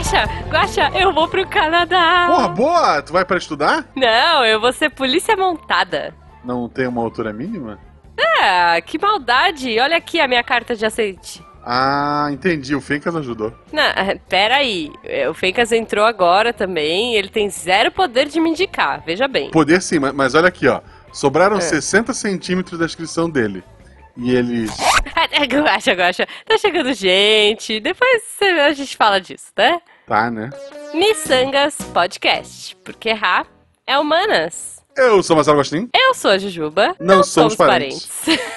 Guaxa, Guaxa, eu vou pro Canadá. Porra, boa! Tu vai pra estudar? Não, eu vou ser polícia montada. Não tem uma altura mínima? Ah, que maldade. Olha aqui a minha carta de aceite. Ah, entendi. O Fencas ajudou. Não, eh, pera aí. Eh, O Fencas entrou agora também. Ele tem zero poder de me indicar. Veja bem. Poder sim, mas, mas olha aqui, ó. Sobraram É. 60 centímetros da inscrição dele. E ele. Guaxa, Guaxa. Tá chegando gente. Depois a gente fala disso, né? Tá, né? Missangas Podcast. Porque errar é humanas. Eu sou Marcelo Agostinho, Eu sou a Jujuba. Não somos parentes.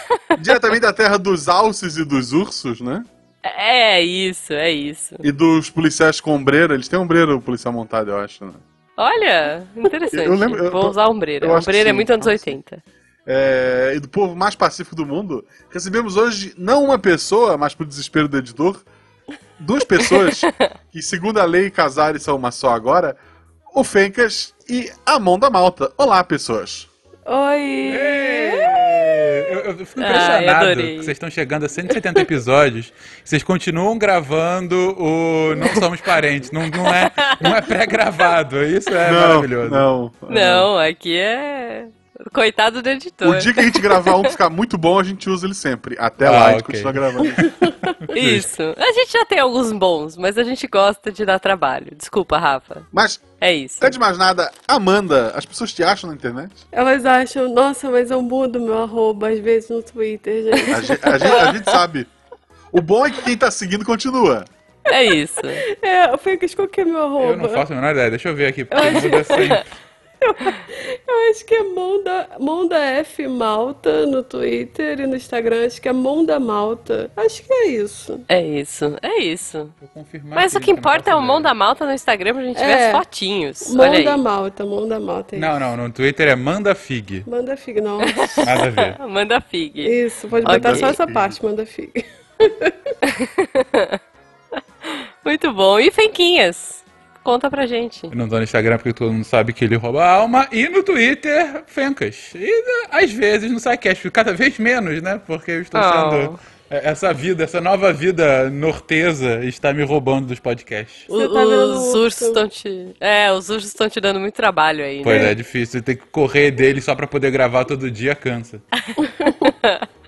diretamente da terra dos alces e dos ursos, né? é isso, é isso. E dos policiais com ombreira. Eles têm ombreira, o policial montado, eu acho, né? Olha, interessante. Eu lembro- eu- Vou usar ombreira. Ombreira é sim, muito anos acho que 80. É, e do povo mais pacífico do mundo, recebemos hoje não uma pessoa, mas pro desespero do editor, duas pessoas que, segundo a lei, casaram e são uma só agora, o Fencas e a Mão da Malta. Olá, pessoas. Oi! Eu, eu fico Ai, impressionado adorei. que vocês estão chegando a 170 episódios. Vocês continuam gravando o Não Somos Parentes. Não, não é, não é pré-gravado. Isso é não, maravilhoso. não. Não, aqui é. Coitado do editor. O dia que a gente gravar um que ficar muito bom, a gente usa ele sempre. Até Ah, lá, a gente continua gravando. Isso. A gente já tem alguns bons, mas a gente gosta de dar trabalho. Desculpa, Rafa. Mas, É isso. antes de mais nada, Amanda, as pessoas te acham na internet? Elas acham, nossa, mas eu mudo meu arroba às vezes no Twitter, gente. A gente, a gente- a gente sabe. O bom é que quem tá seguindo continua. É isso. É, eu falei que qual que é meu arroba? Eu não faço a menor ideia. Deixa eu ver aqui. Porque muda Eu acho que é Monda, Monda F Malta no Twitter e no Instagram acho que é Monda Malta. Acho que é isso. É isso. É isso. Vou confirmar Mas o que importa é o faço mão ideia. da malta no Instagram pra gente ver É. as fotinhos. Olha Monda aí. Malta, Monda Malta. é Não, não. No Twitter é Manda Fig. Manda fig, não. Nada a ver. Manda fig. Isso, pode botar Ok. só essa parte, manda fig. Muito bom. E Fenquinhas? Conta pra gente. Eu não tô no Instagram porque todo mundo sabe que ele rouba a alma. E no Twitter, Fencas. E às vezes no SciCast, cada vez menos, né? Porque eu estou Oh. sendo. é, Essa vida, essa nova vida nortesa está me roubando dos podcasts. Você tá os ursos urso. estão te. É, os ursos estão te dando muito trabalho aí, Pois né? é, é difícil. Ter que correr dele só pra poder gravar todo dia cansa.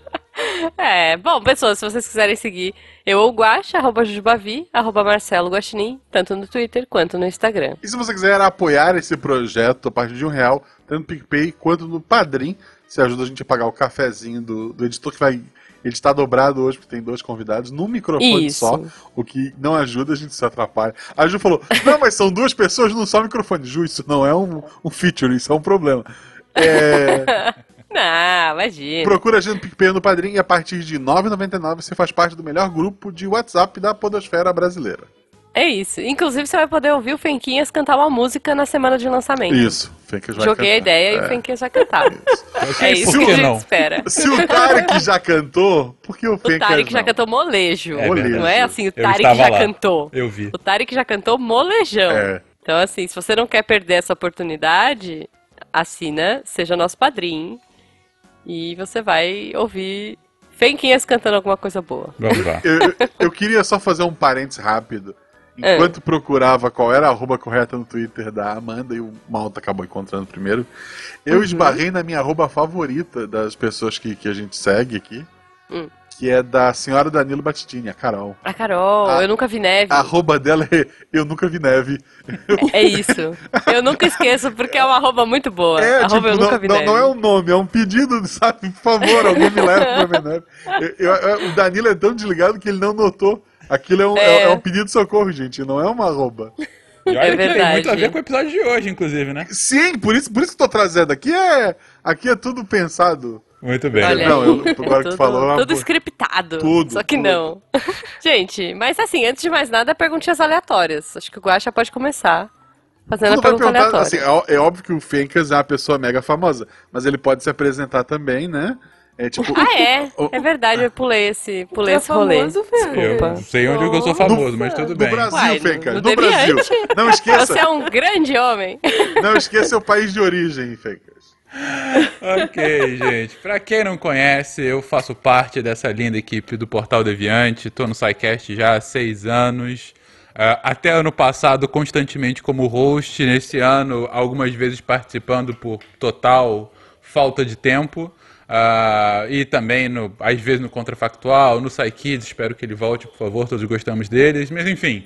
É, bom, pessoas, se vocês quiserem seguir eu ou Guaxa, arroba Jujubavi, arroba Marcelo Guaxinim, tanto no Twitter quanto no Instagram. E se você quiser apoiar esse projeto a partir de um real, tanto no PicPay quanto no Padrim, você ajuda a gente a pagar o cafezinho do, do editor que vai editar dobrado hoje, porque tem dois convidados, num microfone Isso. só, o que não ajuda, a gente se atrapalha. A Ju falou, não, mas são duas pessoas num só microfone. Ju, isso não é um, um feature, isso é um problema. É, Não, imagina. procura a gente no PicPay no Padrim e a partir de R$ 9,99 você faz parte do melhor grupo de WhatsApp da podosfera brasileira. É isso. Inclusive, você vai poder ouvir o Fenquinhas cantar uma música na semana de lançamento. Isso, Fencas vai Joguei a cantar. ideia e É. o Fenquinhas vai cantar. É isso que que a gente não? espera. Se o Tarek já cantou, por que o O Fencas Tarek já cantou molejo. É verdade. não é assim, o Tarek já lá. cantou. Eu vi. O Tarek já cantou molejão. É. Então, assim, se você não quer perder essa oportunidade, assina, seja nosso padrinho. E você vai ouvir Fenquinhas cantando alguma coisa boa. Vamos lá. Eu, eu- eu queria só fazer um parênteses rápido. É. Enquanto procurava qual era a arroba correta no Twitter da Amanda e o Malta acabou encontrando primeiro, eu Uhum. esbarrei na minha arroba favorita das pessoas que, que a gente segue aqui, Hum. Que é da senhora Danilo Battistini, a Carol. A Carol, Ah, eu nunca vi neve. A arroba dela é Eu Nunca Vi Neve. É isso. Eu nunca esqueço, porque é uma arroba muito boa. É, arroba tipo, eu nunca não, vi não, neve. não é um nome, é um pedido, sabe? Por favor, alguém me leve pra ver neve. Eu- eu- o Danilo é tão desligado que ele não notou. Aquilo é um, É. é- é um pedido de socorro, gente, não é uma arroba. E olha É que tem verdade. muito a ver com o episódio de hoje, inclusive, né? Sim, por isso, por isso que eu tô trazendo. Aqui é, aqui é tudo pensado. Muito bem. Olha Não, eu- agora que tu tudo, falou, é Tudo uma- scriptado. Tudo, Só que tudo. não. Gente, mas assim, antes de mais nada, perguntinhas aleatórias. Acho que o Guaxa pode começar fazendo a Tudo vai pergunta aleatória. assim, é, é óbvio que o Fencas é uma pessoa mega famosa, mas ele pode se apresentar também, né? É tipo. Ah, é? o- É verdade, eu pulei esse, pulei é esse rolê. famoso, Fê? Eu Desculpa. sei onde que eu sou famoso, mas tudo Do bem. Brasil, Uai, no do Brasil. Não esqueça, Você é um grande homem. não esqueça o país de origem, Fencas. Ok, gente. Pra quem não conhece, eu faço parte dessa linda equipe do Portal Deviante. Tô no SciCast já há seis anos. Uh, até ano passado, constantemente como host, nesse ano, algumas vezes participando por total falta de tempo. Uh, e também, no, às vezes, no Contrafactual, no SciKids, espero que ele volte, por favor, todos gostamos deles. Mas enfim,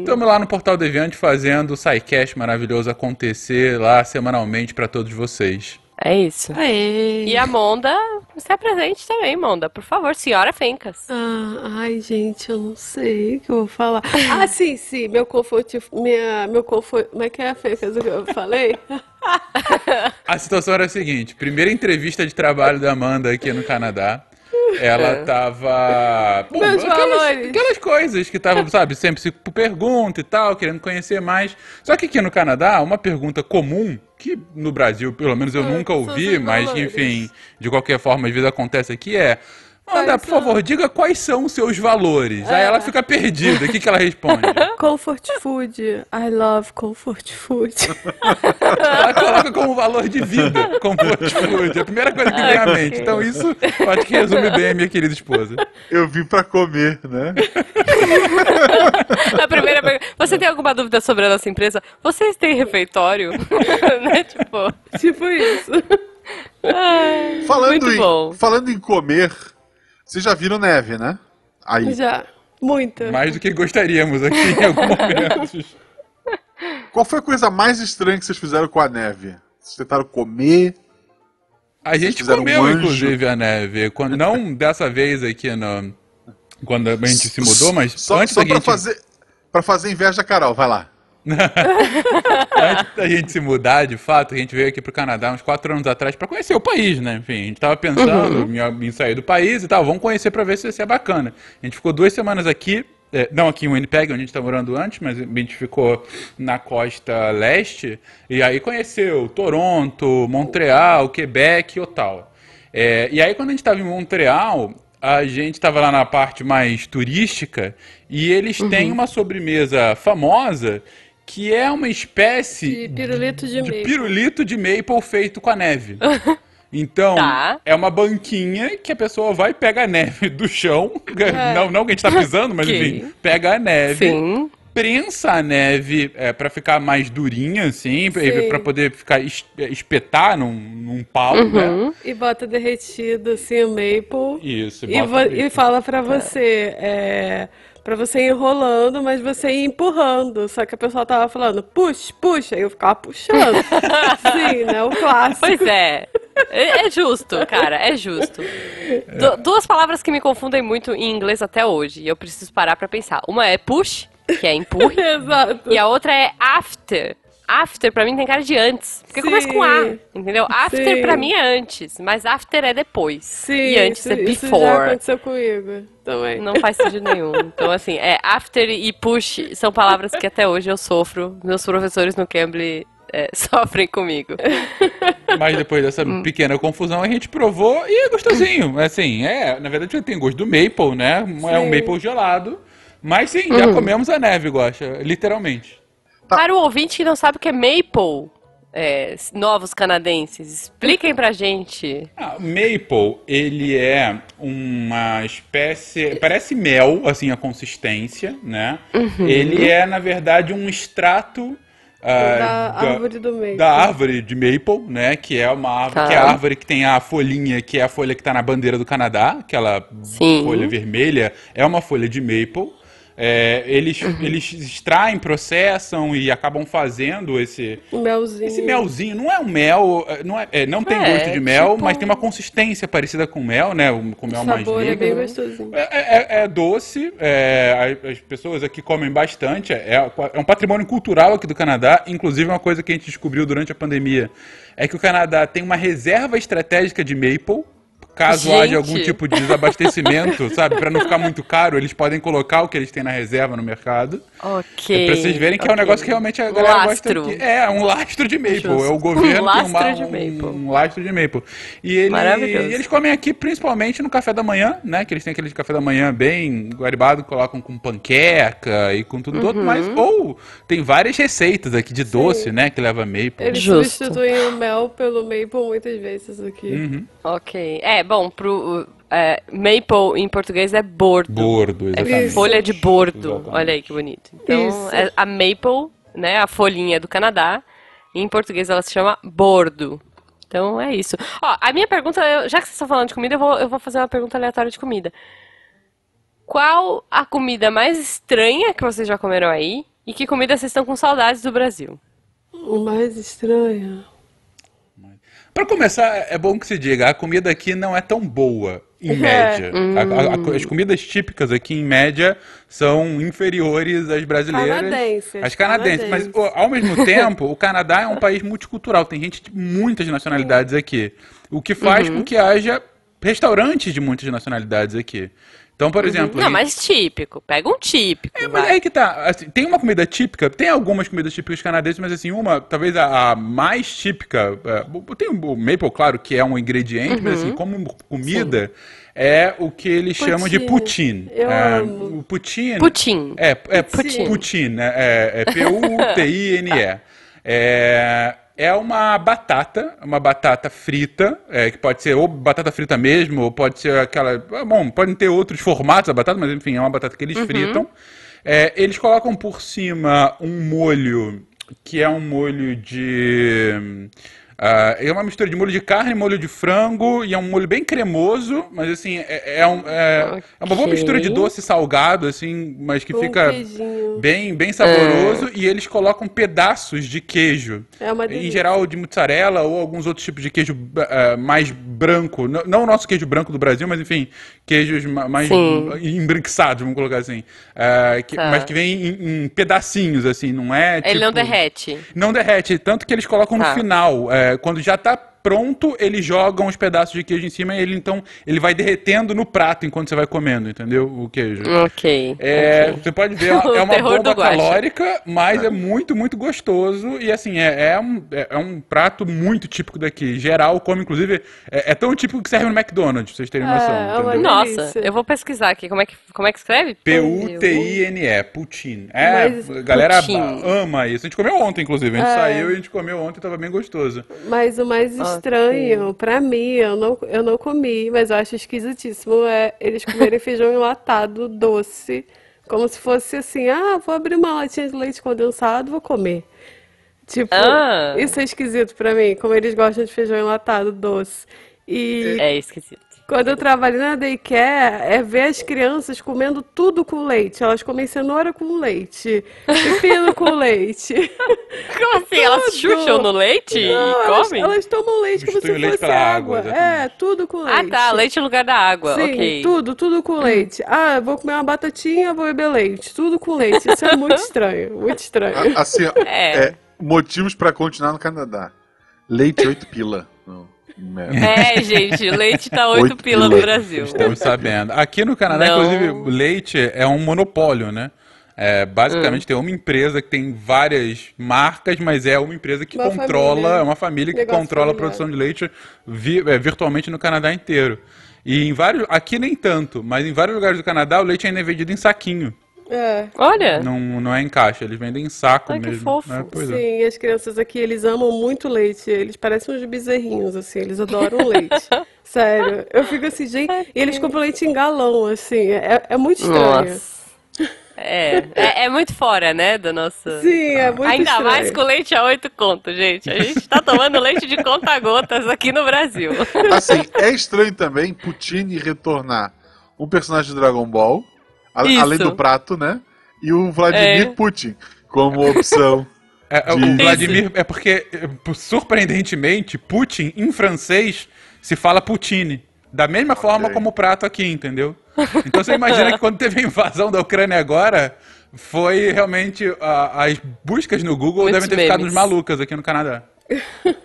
estamos lá no Portal Deviante fazendo o SciCast maravilhoso acontecer lá semanalmente para todos vocês. É isso. Aê. E a Monda, se apresente também, Monda, por favor, senhora Fencas. Ah, ai, gente, eu não sei o que eu vou falar. ah, sim, sim, meu conforto, minha, meu conforto, como é que é a Fencas que eu falei? a situação era a seguinte, primeira entrevista de trabalho da Amanda aqui no Canadá. Ela é. tava. Bom, Meus aquelas, aquelas coisas que estavam, sabe, sempre se pergunta e tal, querendo conhecer mais. Só que aqui no Canadá, uma pergunta comum, que no Brasil, pelo menos eu é, nunca ouvi, mas enfim, de qualquer forma, às vezes acontece aqui, é. Manda, por favor, diga quais são os seus valores. É. Aí ela fica perdida. O que, que ela responde? Comfort food. I love comfort food. ela coloca como valor de vida comfort food. É a primeira coisa que vem à mente. Então isso acho que resume bem a minha querida esposa. Eu vim pra comer, né? a primeira pergunta. Você tem alguma dúvida sobre a nossa empresa? Vocês têm refeitório? né? Tipo... tipo isso. Ai, falando, em, falando em comer, vocês já viram neve, né? Aí. Já. Muita. Mais do que gostaríamos aqui em alguns momentos. Qual foi a coisa mais estranha que vocês fizeram com a neve? Vocês tentaram comer? A gente comeu, um inclusive, a neve. Quando, não dessa vez aqui no, quando a gente se mudou, mas só, antes só da pra gente... fazer Pra fazer inveja da Carol, vai lá. Antes da gente se mudar, de fato, a gente veio aqui pro Canadá uns quatro anos atrás para conhecer o país, né? Enfim, a gente tava pensando uhum. em, sair do país e tal, vamos conhecer para ver se isso é bacana. A gente ficou duas semanas aqui, é, não aqui em Winnipeg, onde a gente tá morando antes, mas a gente ficou na costa leste, e aí conheceu Toronto, Montreal, Quebec e Ottawa. É, e aí quando a gente estava em Montreal, a gente estava lá na parte mais turística e eles uhum. têm uma sobremesa famosa que é uma espécie de pirulito de, de maple. pirulito de maple feito com a neve. Então, tá. é uma banquinha que a pessoa vai pegar a neve do chão. É. Não, não que a gente tá pisando, mas okay. enfim, pega a neve. Sim. Prensa a neve é, para ficar mais durinha, assim, para poder ficar es espetar num, num pau, uhum. né? E bota derretido, assim, o maple. Isso, e, e, e fala para você, é Pra você ir enrolando, mas você ir empurrando. Só que a pessoa tava falando, puxa, puxa, e eu ficava puxando. Sim, né? O clássico. Pois é. É, é justo, cara, é justo. Du duas palavras que me confundem muito em inglês até hoje, e eu preciso parar pra pensar. Uma é push, que é empurre. Exato. E a outra é after, after pra mim tem cara de antes. Porque Sim. começa com A, entendeu? After Sim. pra mim é antes, mas after é depois. Sim, e antes é before. Isso já aconteceu comigo também. Não faz sentido nenhum. Então, assim, é after e push são palavras que até hoje eu sofro. Meus professores no Cambly é, sofrem comigo. Mas depois dessa hum. pequena confusão, a gente provou e é gostosinho. Assim, é, na verdade tem gosto do maple, né? Sim. É um maple gelado. Mas sim, já uhum. comemos a neve, gosta, literalmente. Tá. Para o ouvinte que não sabe o que é maple, é, novos canadenses, expliquem pra gente. Ah, maple, ele é uma espécie. Parece mel, assim, a consistência, né? Uhum. Ele é, na verdade, um extrato. Uh, da, da, árvore do maple. Da árvore de maple, né? Que é uma árvore, tá. que é a árvore que tem a folhinha, que é a folha que tá na bandeira do Canadá, aquela Sim. folha vermelha, é uma folha de maple. É, eles, eles extraem, processam e acabam fazendo esse melzinho. Esse melzinho. Não é um mel, não, é, é não tem é, gosto de mel, tipo... mas tem uma consistência parecida com mel, né? Com mel o mais sabor é bem gostosinho. É, é, é, é doce, é, as pessoas aqui comem bastante. É, é um patrimônio cultural aqui do Canadá, inclusive uma coisa que a gente descobriu durante a pandemia é que o Canadá tem uma reserva estratégica de maple caso Gente. haja algum tipo de desabastecimento, sabe? Para não ficar muito caro, eles podem colocar o que eles têm na reserva no mercado. Ok. Pra vocês verem que okay. é um negócio que realmente a galera lastro. gosta. De... É, um lastro de maple. Justo. É o governo um tem uma, de maple. Um, um lastro de maple. E, ele, e eles comem aqui principalmente no café da manhã, né? Que eles têm aquele café da manhã bem guaribado, colocam com panqueca e com tudo uhum. outro, mas ou tem várias receitas aqui de Sim. doce, né? Que leva maple. Eles Justo. substituem o mel pelo maple muitas vezes aqui. Uhum. Ok. É, bom, pro, é, maple em português é bordo. Bordo, É exatamente. folha de bordo. Exatamente. Olha aí que bonito. Então, é a maple, né, a folhinha do Canadá, em português ela se chama bordo. Então é isso. Ó, a minha pergunta, eu- já que vocês estão falando de comida, eu vou, eu vou fazer uma pergunta aleatória de comida. Qual a comida mais estranha que vocês já comeram aí? E que comida vocês estão com saudades do Brasil? O mais estranho. Pra começar, é bom que se diga, a comida aqui não é tão boa, em É. média. A- a- a- as comidas típicas aqui, em média, são inferiores às brasileiras. Canadenses, As canadenses. Mas, canadenses. ó, ao mesmo tempo, o Canadá é um país multicultural. Tem gente de muitas nacionalidades aqui. O que faz Uhum. com que haja restaurantes de muitas nacionalidades aqui. Então, por exemplo... Não, gente- mas típico. Pega um típico. é, mas vai. aí que tá. assim, tem uma comida típica, tem algumas comidas típicas canadenses, mas assim, uma, talvez a, a mais típica. é, tem o maple, claro, que é um ingrediente, mas Uhum. assim, como comida, é o que eles chamam de Poutine. poutine. Eu É, amo. O poutine. Putin. É, é Poutine. poutine, né? é, é P-U-T-I-N-E. É, é uma batata, uma batata frita, é, que pode ser ou batata frita mesmo, ou pode ser aquela. Bom, podem ter outros formatos da batata, mas enfim, é uma batata que eles fritam. É, eles colocam por cima um molho que é um molho de. Ah, é uma mistura de molho de carne, molho de frango e é um molho bem cremoso, mas assim, é, é um- é- é uma boa mistura de doce e salgado, assim, mas que Com fica queijinho. bem, bem saboroso e eles colocam pedaços de queijo. É uma Em geral de mussarela ou alguns outros tipos de queijo ah, mais branco. Não, não o nosso queijo branco do Brasil, mas enfim, queijos ma- mais Sim. embranquiçados, vamos colocar assim. Ah, que- Tá. Mas que vem em, em pedacinhos, assim, não é Ele não tipo- derrete. não derrete, tanto que eles colocam no Tá. final. é, quando já tá pronto, eles jogam os pedaços de queijo em cima e ele então ele vai derretendo no prato enquanto você vai comendo, entendeu? O queijo. Ok. É, ok. Você pode ver, é uma- bomba calórica, mas é muito, muito gostoso. E assim, é, é um, é, é um prato muito típico daqui. Geral, como inclusive, é, é tão típico que serve no McDonald's, pra vocês terem É, noção. é? Nossa, eu vou pesquisar aqui. Como é que, como é que escreve? P-U-T-I-N-E, poutine. É, Mas- a galera Poutine. ama isso. A gente comeu ontem, inclusive. A gente É. saiu e a gente comeu ontem, tava bem gostoso. Mas o mais. Estranho, pra mim, eu não, eu não comi, mas eu acho esquisitíssimo, é eles comerem feijão enlatado doce, como se fosse assim, ah, vou abrir uma latinha de leite condensado, vou comer. Tipo, Ah. isso é esquisito pra mim, como eles gostam de feijão enlatado doce. E É esquisito. Quando eu trabalhei na daycare, é ver as crianças comendo tudo com leite. Elas comem cenoura com leite, pepino com leite. Como assim? Elas Tudo. chucham no leite e Não, elas, comem? elas tomam leite como se leite fosse água. água, É, tudo com Ah, leite. tá. Leite no lugar da água. Sim, ok. tudo, tudo com leite. Ah, eu vou comer uma batatinha, vou beber leite. Tudo com leite. Isso é muito estranho, muito estranho. Assim, É. é, motivos pra continuar no Canadá. Leite 8 pila. Não, é. É, gente, o leite tá 8 Oito pila no. Brasil. Estamos sabendo. Aqui no Canadá, Não. inclusive, o leite é um monopólio, né? É, Hum. basicamente tem uma empresa que tem várias marcas, mas é uma empresa que Uma controla, família. é uma família que Negócio controla a familiar. produção de leite vi- é, virtualmente no Canadá inteiro. E em vários, aqui nem tanto, mas em vários lugares do Canadá o leite ainda é vendido em saquinho. É. Olha, Não, não é em caixa, eles vendem em saco Ai, que mesmo. fofo. né? Pois é. Sim, as crianças aqui, eles amam muito leite. Eles parecem uns bezerrinhos, assim, eles adoram leite. Sério. Eu fico assim, gente. E eles compram leite em galão, assim. É, é muito estranho. nossa. É, é, é muito fora, né, da nossa... Sim, é muito Ainda estranho. mais com leite a 8 conto, gente. A gente tá tomando leite de conta-gotas aqui no Brasil. Assim, é estranho também Putin retornar um personagem de Dragon Ball, a- além do prato, né? E o Vladimir É. Putin como opção. É, é, de- o Vladimir, é porque, é, surpreendentemente, Putin, em francês, se fala Poutine. Da mesma forma como o prato aqui, entendeu? Então você imagina que quando teve a invasão da Ucrânia agora, foi realmente. a- as buscas no Google Muitos devem ter ficado memes. malucas aqui no Canadá.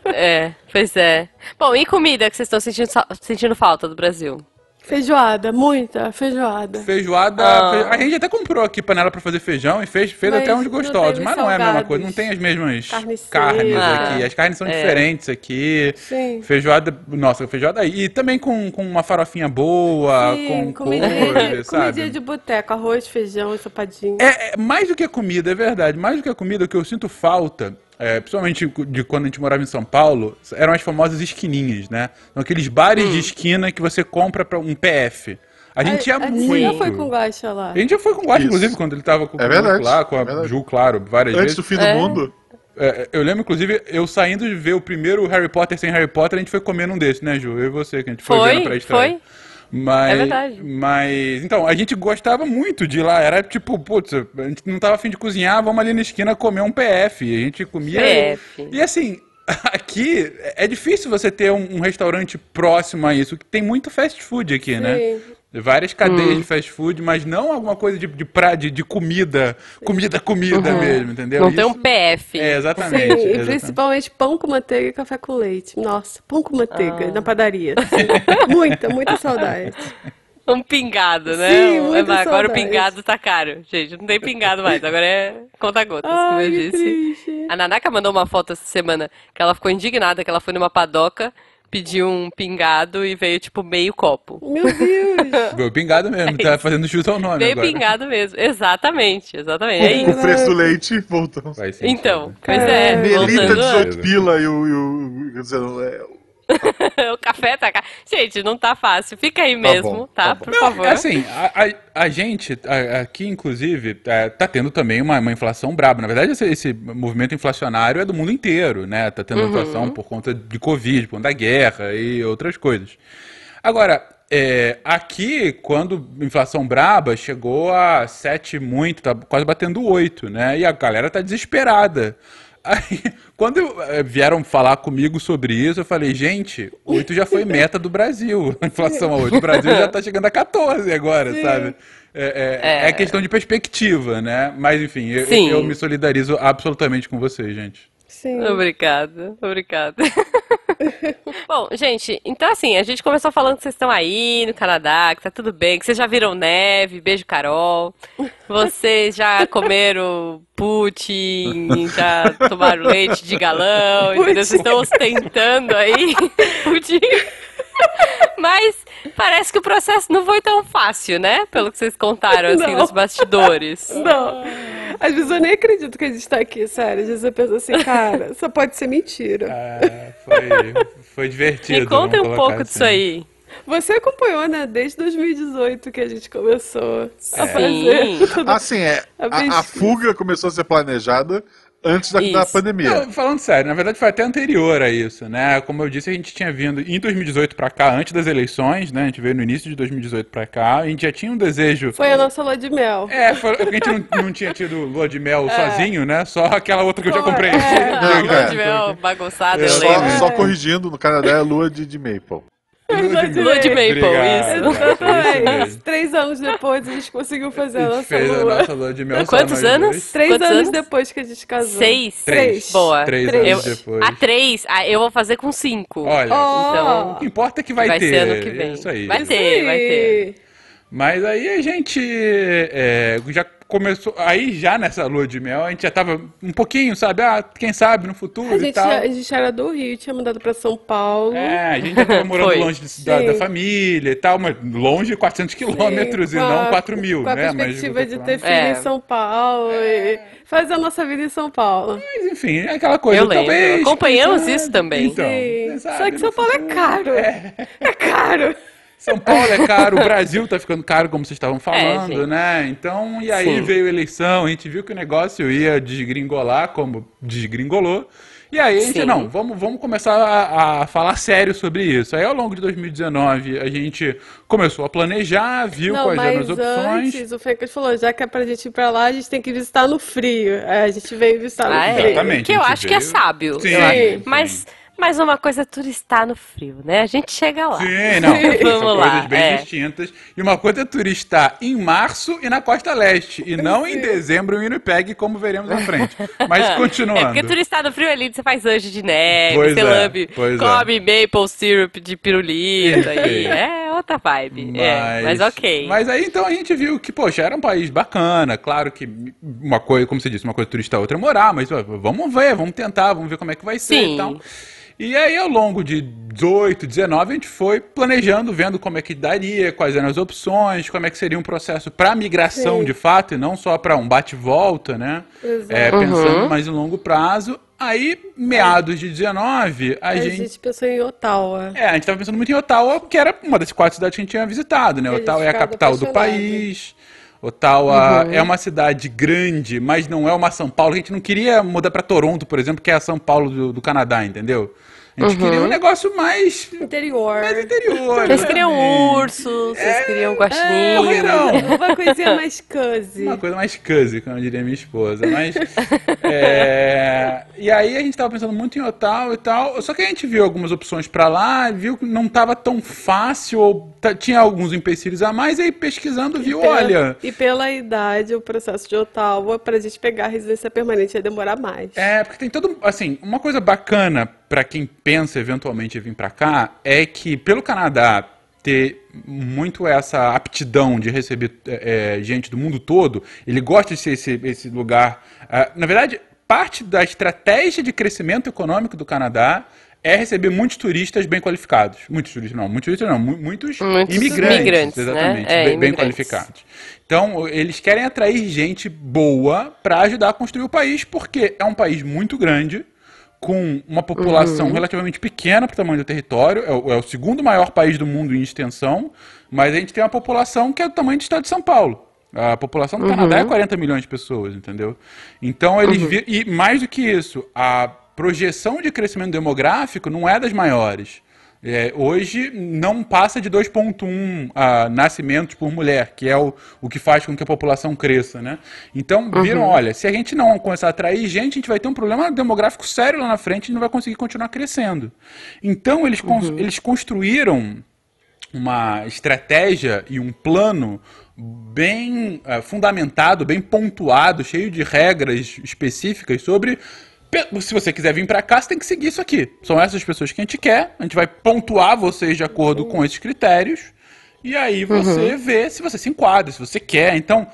É, pois é. Bom, e comida que vocês estão sentindo, sentindo falta do Brasil? Feijoada, muita feijoada. Feijoada. Ah. fe- A gente até comprou aqui panela pra fazer feijão e fez, fez Mas até uns gostosos, mas não é a mesma coisa. Não tem as mesmas Carne seca. carnes Ah, aqui. As carnes são é. diferentes aqui. Sim. Feijoada, nossa, feijoada aí. E também com, com uma farofinha boa, Sim, com couve, de, sabe? comidinha de boteco, arroz, feijão, ensopadinho. É, é mais do que a comida, é verdade. Mais do que a comida, o que eu sinto falta é, principalmente de quando a gente morava em São Paulo, eram as famosas esquininhas, né? São aqueles bares Hum. de esquina que você compra pra um PF. A gente ia a, a muito. gente já foi com o Guaxa lá. A gente já foi com o Guaxa, inclusive, quando ele tava com É o verdade, lá, com a é. Ju, claro, várias Antes vezes. do fim do É. mundo. É, eu lembro, inclusive, eu saindo de ver o primeiro Harry Potter sem Harry Potter, a gente foi comer num desses, né, Ju? Eu e você, que a gente foi, Foi, vendo pra estreia. foi. Mas, É verdade. Mas, então, a gente gostava muito de ir lá. Era tipo, putz, a gente não tava afim de cozinhar, vamos ali na esquina comer um PF. A gente comia. PF. E assim, aqui é difícil você ter um, um restaurante próximo a isso, que tem muito fast food aqui, né? Várias cadeias de fast food, mas não alguma coisa de, de, pra, de, de comida, comida, comida mesmo, entendeu? Não tem um Isso- PF. É, Sim, exatamente. e exatamente. principalmente pão com manteiga e café com leite. Nossa, pão com manteiga Ah. na padaria. Muita, muita saudade. Um pingado, né? Sim, Um- muita agora o saudade. pingado tá caro. Gente, não tem pingado mais. Agora é conta-gotas, como Ai, eu disse. triste. A Nanaka mandou uma foto essa semana que ela ficou indignada que ela foi numa padoca, pediu um pingado e veio tipo meio copo. Meu Deus. Veio pingado mesmo, tá fazendo chute ao nome Veio agora. pingado mesmo. Exatamente, exatamente. É O isso. preço do leite, voltamos. Sentido. Então, pois é. Melita, Voltando a- 18 pila e o. E o é, o café tá. Gente, não tá fácil. Fica aí Tá mesmo, bom, tá? tá. Por Não, favor. assim, a, a, a gente a- aqui, inclusive, é, tá tendo também uma, uma inflação braba. Na verdade, esse, esse movimento inflacionário é do mundo inteiro, né? Tá tendo inflação por conta de Covid, por conta da guerra e outras coisas. Agora, é, aqui, quando inflação braba, chegou a 7 muito, tá quase batendo 8, né? E a galera tá desesperada. Aí, quando eu, eh, vieram falar comigo sobre isso, eu falei, gente, 8 já foi meta do Brasil, a inflação a 8. O Brasil já tá chegando a 14 agora, sabe? É, é, É. é questão de perspectiva, né? Mas enfim, eu, Sim. eu me solidarizo absolutamente com vocês, gente. Sim. Obrigada, obrigada. Bom, gente, então assim, a gente começou falando que vocês estão aí no Canadá, que tá tudo bem, que vocês já viram neve, beijo Carol, vocês já comeram putin, já tomaram leite de galão, entendeu? Vocês estão ostentando aí putin. Mas parece que o processo não foi tão fácil, né? Pelo que vocês contaram, assim, Não. nos bastidores. Não. Às vezes eu nem acredito que a gente tá aqui, sério. Às vezes eu penso assim, cara, só pode ser mentira. Ah, foi, foi divertido. Me contem vamos um pouco disso assim. aí. Você acompanhou, né? Desde 2018 que a gente começou a fazer. tudo. Assim, é, A a, fuga começou a ser planejada antes da, da pandemia. Não, falando sério, na verdade foi até anterior a isso, né? Como eu disse, a gente tinha vindo em 2018 pra cá, antes das eleições, né? A gente veio no início de 2018 pra cá, a gente já tinha um desejo. Foi a nossa lua de mel. É, foi, porque a gente não, não tinha tido lua de mel sozinho, né? Só aquela outra que eu já comprei. é. Não, lua é. de mel bagunçada, É, eu só, lembro. só corrigindo, no Canadá é lua de, de maple. Lua de maple, Obrigado. isso. É isso Exatamente. mesmo. Três anos depois a gente conseguiu fazer a A nossa fez a lua. nossa lua de mel Quantos anos? dois. Três Quantos anos anos? depois que a gente casou. Seis? Três. Boa. Três Três. anos Eu, depois. a três, ah, eu vou fazer com cinco. Olha, Oh. Então, o que importa é que vai, vai ter. ser ano que vem. Isso aí. Vai Isso ter, vai ter. Mas aí a gente é, já começou. Aí já nessa lua de mel, a gente já tava um pouquinho, sabe? Ah, quem sabe no futuro A e gente, tal. a gente era do Rio, tinha mudado pra São Paulo. É, a gente já tava morando Foi. longe de- da, da família e tal, mas longe de 400 quilômetros e a- não 4 mil, Com a né? Mas, perspectiva de ter filho É. em São Paulo e fazer a nossa vida em São Paulo. mas, enfim, é aquela coisa. Eu lembro. talvez, Acompanhamos quem isso sabe, também. Então, Sim. sabe Só que São Paulo é futuro. caro. É, caro. São Paulo é caro, o Brasil tá ficando caro, como vocês estavam falando, gente. né? Então, e aí Sim. veio a eleição, a gente viu que o negócio ia desgringolar, como desgringolou. E aí a gente, Sim. não, vamos, vamos começar a, a falar sério sobre isso. Aí ao longo de 2019 a gente começou a planejar, viu Não, quais eram as opções. antes, o Fencas falou, já que é pra gente ir pra lá, a gente tem que visitar no frio. Aí a gente veio visitar no Ah, é. frio. Exatamente, Que eu acho que é veio- sábio. Sim, sim. Mas, mas uma coisa é turistar no frio, né? A gente chega lá. Sim, não, são Vamos lá, coisas bem é. distintas. E uma coisa é turistar em março e na costa leste, e não em dezembro em Winnipeg, como veremos à frente. Mas continuando. É porque turistar no frio ali, você faz anjo de neve, Pois você é, lambe, é. come maple syrup de pirulito aí. É outra vibe. É, mas ok. Mas aí então a gente viu que, poxa, era um país bacana. Claro que uma coisa, como você disse, uma coisa turistar, outra é morar, mas ó, vamos ver, vamos tentar, vamos ver como é que vai ser Sim. e tal. E aí, ao longo de 18, 19, a gente foi planejando, vendo como é que daria, quais eram as opções, como é que seria um processo para migração Sim. de fato, e não só para um bate-volta, né? Exato. É, Uhum. pensando mais em longo prazo. Aí, meados de 19, a, A gente... gente pensou em Ottawa. É, a gente tava pensando muito em Ottawa, que era uma das quatro cidades que a gente tinha visitado, né? Ottawa é a capital do apaixonado. país. Ottawa é uma cidade grande, mas não é uma São Paulo. A gente não queria mudar pra Toronto, por exemplo, que é a São Paulo do, do Canadá, entendeu? A gente queria um negócio mais, Interior. mais interior. Vocês queriam exatamente. urso, vocês queriam É, guaxinim. não. Uma coisinha mais cozy. Uma coisa mais cozy, como diria minha esposa. Mas. é, E aí a gente tava pensando muito em Ottawa e tal. Só que a gente viu algumas opções pra lá, viu que não tava tão fácil, ou tinha alguns empecilhos a mais, e aí pesquisando viu, Pela- olha. E pela idade, o processo de Ottawa, pra gente pegar a residência permanente, ia demorar mais. É, porque tem todo. Assim, uma coisa bacana pra quem pensa eventualmente em vir pra cá é que, pelo Canadá ter muito essa aptidão de receber é, é, gente do mundo todo, ele gosta de ser esse, esse lugar. ah, na verdade, parte da estratégia de crescimento econômico do Canadá é receber muitos turistas bem qualificados. Muitos turistas, não, muitos turistas não, mu- muitos, Muitos imigrantes, imigrantes, né? exatamente, É, bem, bem imigrantes. qualificados. Então, eles querem atrair gente boa para ajudar a construir o país, porque é um país muito grande, com uma população relativamente pequena para o tamanho do território, é o, é o segundo maior país do mundo em extensão, mas a gente tem uma população que é do tamanho do estado de São Paulo. A população do Canadá é 40 milhões de pessoas, entendeu? Então eles vi- e mais do que isso, a projeção de crescimento demográfico não é das maiores. É, hoje não passa de 2,1 ah, nascimentos por mulher, que é o, o que faz com que a população cresça, né? Então, viram, olha, se a gente não começar a atrair gente, a gente vai ter um problema demográfico sério lá na frente, a gente não vai conseguir continuar crescendo. Então, eles, cons- eles construíram uma estratégia e um plano bem eh, fundamentado, bem pontuado, cheio de regras específicas sobre se você quiser vir pra cá, você tem que seguir isso aqui. São essas pessoas que a gente quer, a gente vai pontuar vocês de acordo com esses critérios. E aí você vê se você se enquadra, se você quer. Então,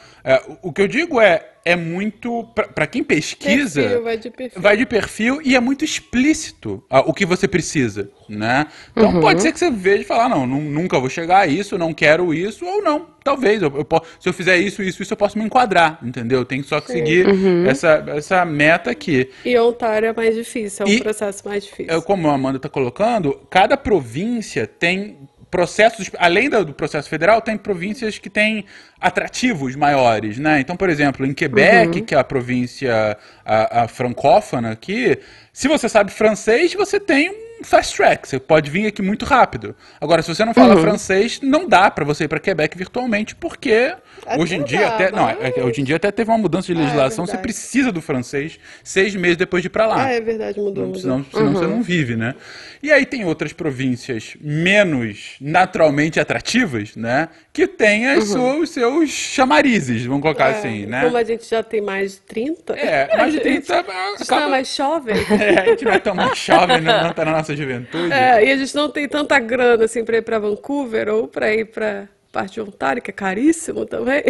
o o que eu digo é, é muito pra quem pesquisa, Perfil, vai de perfil. vai de perfil e é muito explícito ah, o que você precisa, né? Então pode ser que você veja e falar, não, nu- nunca vou chegar a isso, não quero isso, ou não, talvez, eu, eu se eu fizer isso, isso, isso, eu posso me enquadrar, entendeu? Eu tenho só que seguir essa, essa meta aqui. E Ontário é mais difícil, é um E- processo mais difícil. Como a Amanda está colocando, cada província tem processos, além do processo federal, tem províncias que têm atrativos maiores, né? Então, por exemplo, em Quebec, que é a província a, a francófona aqui, se você sabe francês, você tem um fast track, você pode vir aqui muito rápido. Agora, se você não fala francês, não dá para você ir para Quebec virtualmente, porque Até hoje em dia dá, até, não, mas- é que hoje em dia até teve uma mudança de Ah, é legislação, você verdade. precisa do francês seis meses depois de ir para lá. Ah, é verdade, mudou, mudou. Senão, senão você não vive, né? E aí tem outras províncias menos naturalmente atrativas, né? Que tem as suas- os seus chamarizes, vamos colocar É, assim, né? Como a gente já tem mais de 30. É, mais de 30 A gente não é acaba... mais jovem. É, a gente não é tão mais jovem, não, não tá na nossa juventude. É, e a gente não tem tanta grana assim pra ir pra Vancouver ou pra ir pra parte de Ontário, que é caríssimo também.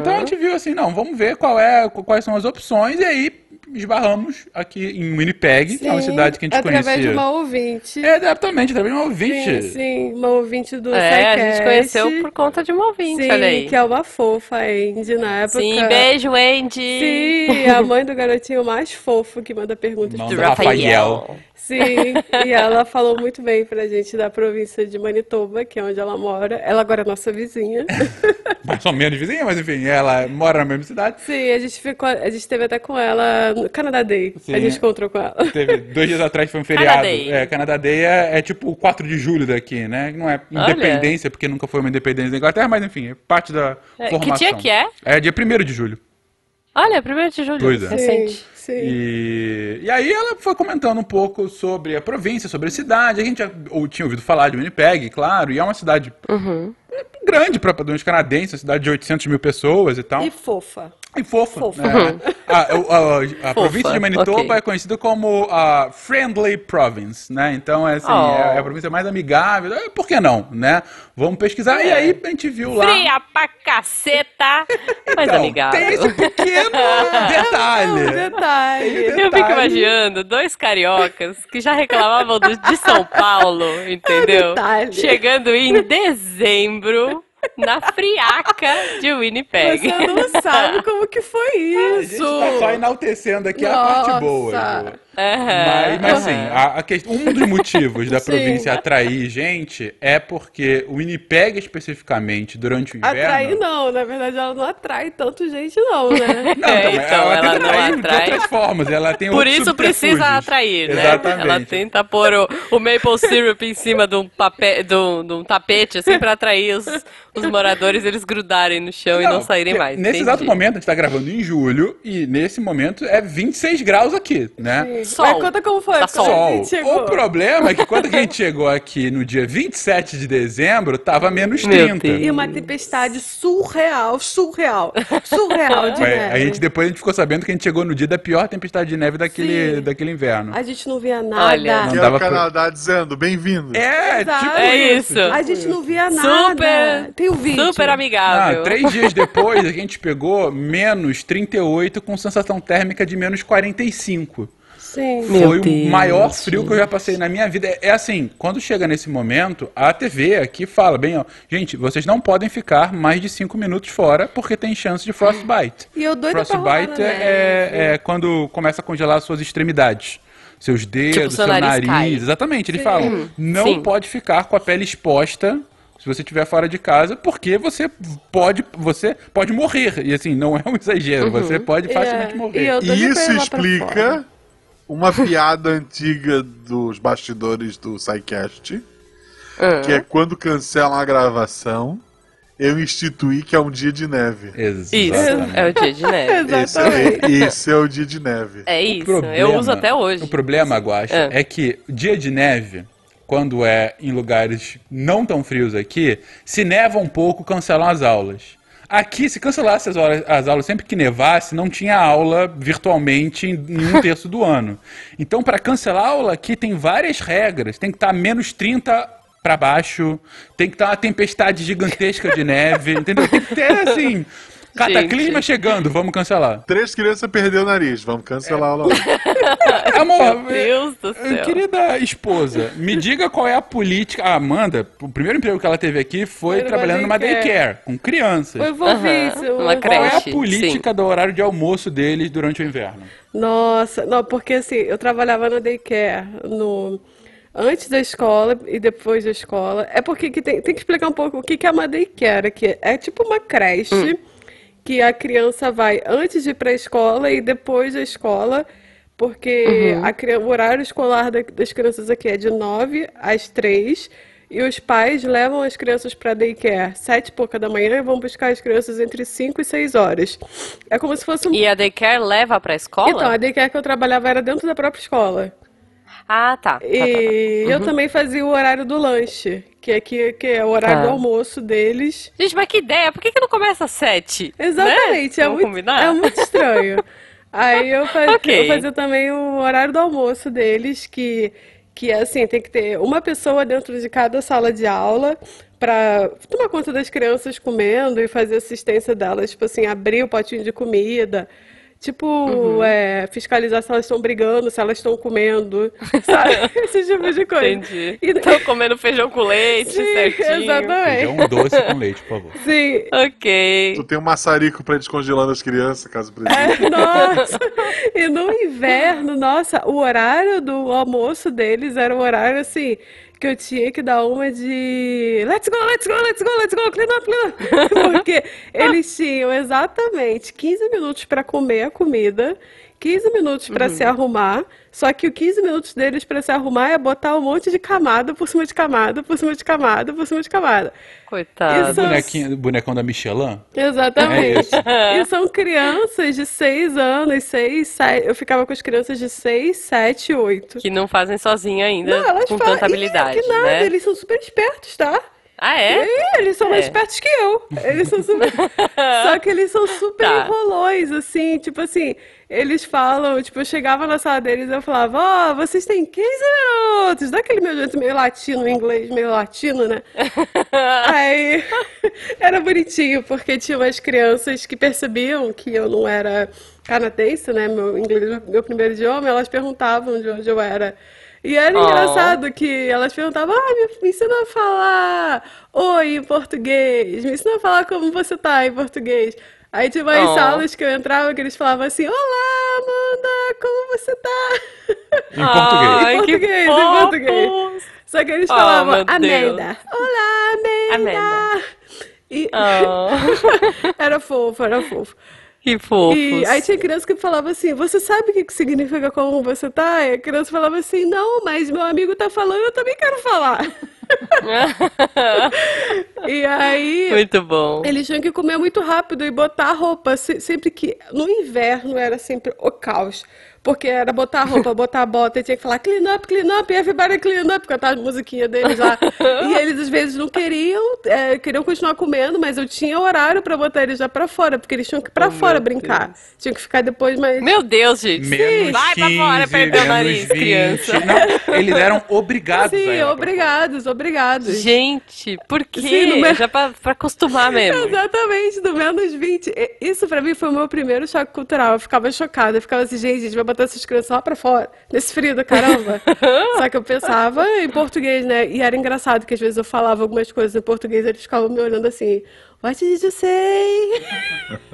Então a gente viu assim, não, vamos ver qual é, quais são as opções, e aí esbarramos aqui em Winnipeg, que é uma Sim, cidade que a gente através conhecia. de uma ouvinte. É, exatamente, através de uma ouvinte. Sim, sim, uma ouvinte do É, a gente conheceu por conta de uma ouvinte, Sim, olha aí. que é uma fofa, a Andy, na época. Sim, beijo, Andy. Sim, a mãe do garotinho mais fofo que manda perguntas Do pra Rafael. Sim, e ela falou muito bem pra gente da província de Manitoba, que é onde ela mora. Ela agora é nossa vizinha. Mais ou menos vizinha, mas enfim, ela mora na mesma cidade. Sim, a gente ficou, a gente esteve até com ela no Canadá Day. Sim. A gente encontrou com ela. Teve dois dias atrás foi um feriado. Canadá Day. É, Canadá Day é, é tipo o 4 de julho daqui, né? Não é Olha. independência, porque nunca foi uma independência da Inglaterra, mas enfim, é parte da É, que formação. dia que é? É dia 1 de julho. Olha, 1 de julho, Pois é. recente. Sim, sim. E, e aí ela foi comentando um pouco sobre a província, sobre a cidade. A gente já ou tinha ouvido falar de Winnipeg, claro, e é uma cidade Uhum. grande para padrões canadenses, uma cidade de 800 mil pessoas e tal. E fofa. E fofa. Fofa. né? A, o- a- a província de Manitoba ok. é conhecida como a Friendly Province, né? Então, é assim, Oh. é, é a província mais amigável. É, Por que não, né? Vamos pesquisar. E aí a gente viu lá... Fria pra caceta, mas Então, amigável. tem esse pequeno detalhe. Detalhe. Eu fico imaginando dois cariocas que já reclamavam de São Paulo, entendeu? detalhe. Chegando em dezembro na friaca de Winnipeg. Você não sabe como que foi A gente isso. tá só enaltecendo aqui a parte boa. Mas, mas assim, a, a questão, um dos motivos da província atrair gente é porque o Winnipeg especificamente durante o inverno. Atrair não, na verdade ela não atrai tanto gente não, né? Não, É, então, então, ela, ela tem não atrai. de outras formas. Ela tem Por isso precisa atrair, né? Exatamente. Ela tenta pôr o, o maple syrup em cima de um, papel, de um, de um tapete, assim, pra atrair os, os moradores, eles grudarem no chão e não saírem mais. Nesse Entendi. exato momento, a gente tá gravando em julho, e nesse momento é 26 graus aqui, né? Sol. Mas conta como foi. Tá quando a Sol. gente chegou. O problema é que quando a gente chegou aqui no dia 27 de dezembro, tava menos Meu 30. Deus. E uma tempestade surreal, surreal, surreal de Mas neve. a gente depois a gente ficou sabendo que a gente chegou no dia da pior tempestade de neve daquele, Sim. daquele inverno. A gente não via nada. Olha. Que Não é dava o pra- Canadá dizendo, bem-vindo. É, Exato. tipo É isso. A gente não via nada. Super, Tem o vídeo. super Ah, amigável. três dias depois a gente pegou menos 38 com sensação térmica de menos 45. Sim. Meu Foi Deus, o maior frio que eu já passei na minha vida. É, é assim, quando chega nesse momento, a TV aqui fala bem, ó, gente, vocês não podem ficar mais de 5 minutos fora porque tem chance de frostbite. E eu rolar Frostbite na é, é- é quando começa a congelar as suas extremidades. Seus dedos, Tipo, seu seu nariz. Exatamente, eles falam. Não Sim. pode ficar com a pele exposta se você estiver fora de casa, porque você pode, você pode morrer. E assim, não é um exagero, você pode facilmente É, morrer. e E isso explica fora. Uma piada antiga dos bastidores do SciCast, Ah. que é quando cancelam a gravação, eu instituí que é um dia de neve. Isso, Exatamente. é o dia de neve. Esse é, esse é o dia de neve. É isso, problema- eu uso até hoje. O problema, Guaxa, É. é que dia de neve, quando é em lugares não tão frios aqui, se neva um pouco, cancelam as aulas. Aqui, se cancelasse as, as aulas sempre que nevasse, não tinha aula virtualmente em, um terço do ano. Então, para cancelar a aula aqui, tem várias regras. Tem que estar menos 30 para baixo, tem que estar uma tempestade gigantesca de neve, entendeu? Tem que ter, assim, cataclisma Gente. chegando, vamos cancelar. Três crianças perderam o nariz, vamos cancelar aula. hoje. Amor, Meu Deus do céu. Querida esposa, me diga qual é a política. A Amanda, o primeiro emprego que ela teve aqui foi trabalhando numa daycare. daycare, com crianças. Eu vou ver isso. uma Qual é a política do horário de almoço deles durante o inverno? Nossa, não, porque assim, eu trabalhava na daycare no antes da escola e depois da escola. É porque que tem, tem que explicar um pouco o que que é uma daycare aqui. É tipo uma creche que a criança vai antes de ir para a escola e depois da escola, porque a cri- o horário escolar da- das crianças aqui é de 9 às 3. E os pais levam as crianças para daycare sete e pouca da manhã e vão buscar as crianças entre 5 e 6 horas. É como se fosse um E a daycare leva pra escola? então, a daycare que eu trabalhava era dentro da própria escola. Ah, tá. tá, tá, tá. E eu também fazia o horário do lanche, que é, que, que é o horário Ah. do almoço deles. Gente, mas que ideia? Por que, que não começa às sete? Exatamente, Né? é, Vamos muito, combinar? é muito estranho. Aí eu, fa- Ok. eu fazia também o horário do almoço deles, que, que é assim, tem que ter uma pessoa dentro de cada sala de aula para tomar conta das crianças comendo e fazer assistência delas, tipo assim, abrir o potinho de comida. Tipo, Uhum. é, fiscalizar se elas estão brigando, se elas estão comendo, sabe? Esse tipo de coisa. Entendi. E- Tô comendo feijão com leite, Sim, certinho. exatamente. Feijão doce com leite, por favor. Sim, Ok. Tu tem um maçarico pra ir descongelando as crianças, caso precise. É, nossa! E no inverno, nossa, o horário do almoço deles era o horário assim que eu tinha que dar uma de let's go, let's go, let's go, let's go, clean up, clean up. Porque eles tinham exatamente 15 minutos para comer a comida, 15 minutos para se arrumar, só que o 15 minutos deles para se arrumar é botar um monte de camada por cima de camada, por cima de camada, por cima de camada. Coitado. Isso- Bonequinho, bonecão da Michelin? Exatamente. É e são crianças de 6 anos, 6, 7. Eu ficava com as crianças de 6, 7, 8. Que não fazem sozinho ainda, Não, elas com falam. tanta Ih, habilidade, que nada, né? eles são super espertos, tá? Ah, é? Ih, eles são mais É. espertos que eu. Eles são super. Só que eles são super Tá. enrolões, assim, tipo assim, eles falam, tipo, eu chegava na sala deles e eu falava, ó, vocês têm 15 minutos. Daquele meu jeito meio latino, inglês meio latino, né? Aí era bonitinho, porque tinha umas crianças que percebiam que eu não era canadense, né? Meu inglês, meu primeiro idioma, elas perguntavam de onde eu era. E era Oh. engraçado que elas perguntavam, ah, me, ensina a falar oi em português, me ensina a falar como você tá em português. Aí tinha umas Oh. salas que eu entrava que eles falavam assim, olá, Amanda, como você tá? Em português. Que português, em português. Só que eles Oh, falavam. Amanda. Olá, Amanda. Amanda. E Oh, era fofo, era fofo. Que fofos. E aí tinha criança que falava assim, você sabe o que significa como você tá? E a criança falava assim, não, mas meu amigo tá falando, eu também quero falar. E aí... Muito bom. Eles tinham que comer muito rápido e botar a roupa. se- Sempre que. No inverno era sempre o caos. Porque era botar a roupa, botar a bota, e tinha que falar clean up, clean up, everybody clean up, cantar a musiquinha deles lá. E eles às vezes não queriam, é, queriam continuar comendo, mas eu tinha horário pra botar eles já pra fora, porque eles tinham que ir pra Oh, fora brincar. Deus. Tinham que ficar depois mais. Meu Deus, gente. Menos Vai pra 15, fora, perder o nariz, 20. criança. Não, eles eram obrigados Sim, obrigados, obrigados. Gente, por quê? Sim, no meu- Já pra, pra acostumar mesmo. Exatamente, do menos 20. E- Isso pra mim foi o meu primeiro choque cultural. Eu ficava chocada. Eu ficava assim, gente, a gente vai botar essas crianças lá pra fora, nesse frio da caramba. Só que eu pensava em português, né? E era engraçado que às vezes eu falava algumas coisas em português e eles ficavam me olhando assim. What did you say?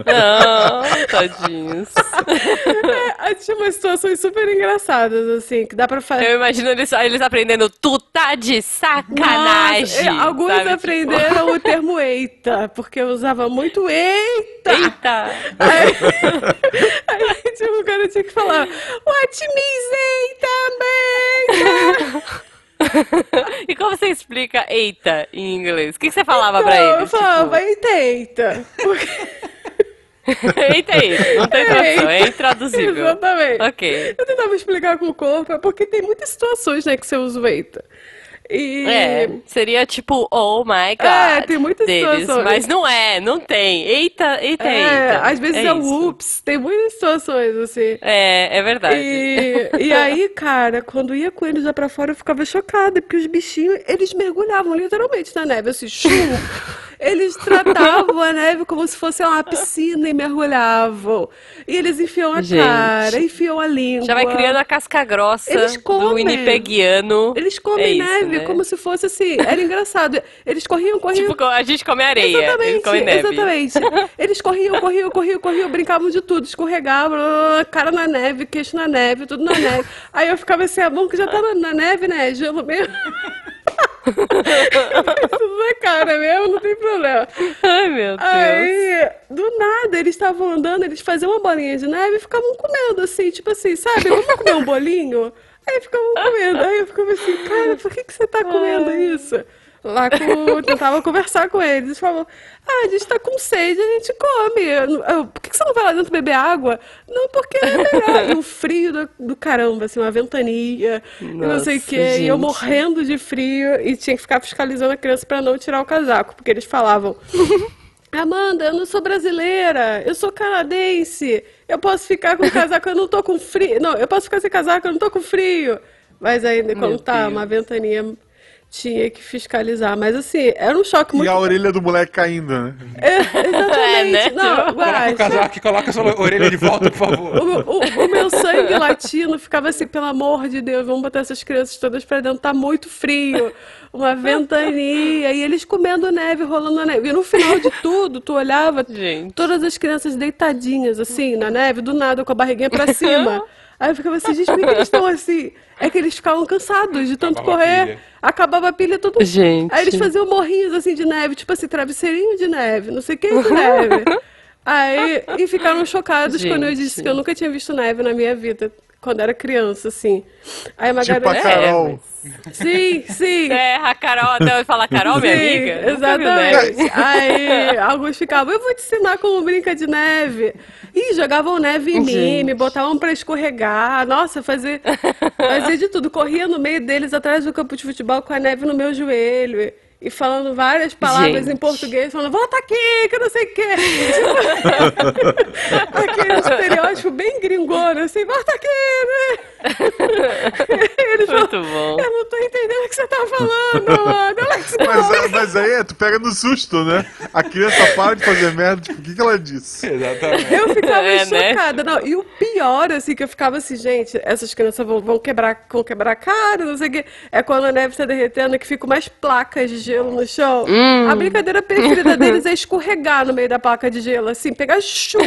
Não, tadinhos. Tinha umas situações super engraçadas, assim, que dá pra fazer. Eu imagino eles, eles aprendendo, tu tá de sacanagem. Nossa, é, alguns sabe? Tipo, aprenderam o termo eita, porque eu usava muito eita. Eita! Aí, aí tipo, o cara tinha que falar, what means eita, eita? e como você explica eita em inglês? O que, que você falava pra Não, eles? eu falava, eita, eita. Porque... Eita, eita. Não tem tradução, é intraduzível. Exatamente. Ok. Eu tentava explicar com o corpo, é porque tem muitas situações, né, que você usa o eita. E... É, seria tipo, oh my god. É, tem muitas deles, situações. Mas não é, não tem. Eita, eita, É, eita. às vezes é, o isso. ups, tem muitas situações, assim. É, é verdade. E, e aí, cara, quando ia com eles lá pra fora, eu ficava chocada, porque os bichinhos, eles mergulhavam literalmente na neve, assim, chum. Eles tratavam a neve como se fosse uma piscina e mergulhavam. E eles enfiam a Gente. cara, enfiam a língua. Já vai criando a casca grossa Eles do comem. winnipeggiano. Eles comem É isso, neve né? como se fosse assim. Era engraçado. Eles corriam, corriam. Tipo, a gente come areia, eles Exatamente, comem neve. exatamente. Eles corriam, corriam, corriam, corriam, brincavam de tudo, escorregavam, cara na neve, queixo na neve, tudo na neve. Aí eu ficava assim, a mão que já tá na, na neve, né? Gelo mesmo. na cara mesmo, não tem problema. Ai, meu Deus. Aí, do nada, eles estavam andando, eles faziam uma bolinha de neve e ficavam comendo, assim, tipo assim, sabe? Vamos comer um bolinho? Aí ficavam comendo. Aí eu ficava assim, cara, por que, que você tá comendo isso? Lá com, tentava conversar com eles. Eles falavam, ah, a gente tá com sede, a gente come. Eu- eu, por que, que você não vai lá dentro beber água? Não, porque é melhor. E o frio do, do caramba, assim, uma ventania, e não sei o Nossa, quê. E eu gente. morrendo de frio e tinha que ficar fiscalizando a criança pra não tirar o casaco, porque eles falavam. Amanda, eu não sou brasileira, eu sou canadense. Eu posso ficar com casaco, eu não tô com frio. Não, eu posso ficar sem casaco, eu não tô com frio. Mas ainda, quando tá Deus. uma ventania, tinha que fiscalizar. Mas assim, era um choque E muito. a orelha do moleque caindo, né? É, exatamente. É, né? Não, Coloca o casaco e coloca a sua orelha de volta, por favor. o, o- o meu sangue latino ficava assim, pelo amor de Deus, vamos botar essas crianças todas pra dentro, tá muito frio, uma ventania, e eles comendo neve, rolando neve. E no final de tudo, tu olhava, Gente. todas as crianças deitadinhas, assim, na neve, do nada, com a barriguinha pra cima. Aí eu ficava assim, gente, por que eles estão assim? É que eles ficavam cansados de tanto Acabava a correr. pilha. Acabava a pilha todo Gente. Aí eles faziam morrinhos assim de neve, tipo assim, travesseirinho de neve, não sei o que de neve. Aí, e ficaram chocados quando eu disse Gente. que eu nunca tinha visto neve na minha vida, quando era criança, assim. Aí uma Tipo a garota. Carol. Sim, sim. É, a Carol, até eu falar Carol, minha Sim, amiga. Exatamente. Aí alguns ficavam, eu vou te ensinar como brinca de neve. E jogavam neve em mim, Gente. me botavam pra escorregar. Nossa, fazia, fazia de tudo. Corria no meio deles atrás do campo de futebol com a neve no meu joelho. E falando várias palavras Gente. em português, falando, volta aqui, que eu não sei o quê. Tipo, aquele estereótipo bem gringona, assim, volta aqui, né? Eles falam, Muito bom. eu não tô entendendo o que você tá falando, mano? Mas, mas aí é, tu pega no susto, né? A criança para de fazer merda, tipo, que, ela disse? Exatamente. Eu ficava É, né? chocada. Não, e o pior, assim, que eu ficava assim, gente, essas crianças vão, vão quebrar, vão quebrar a cara, não sei o quê. É quando a neve tá derretendo que ficam mais placas de gelo no chão. Hum. A brincadeira preferida deles é escorregar no meio da placa de gelo, assim, pegar chum.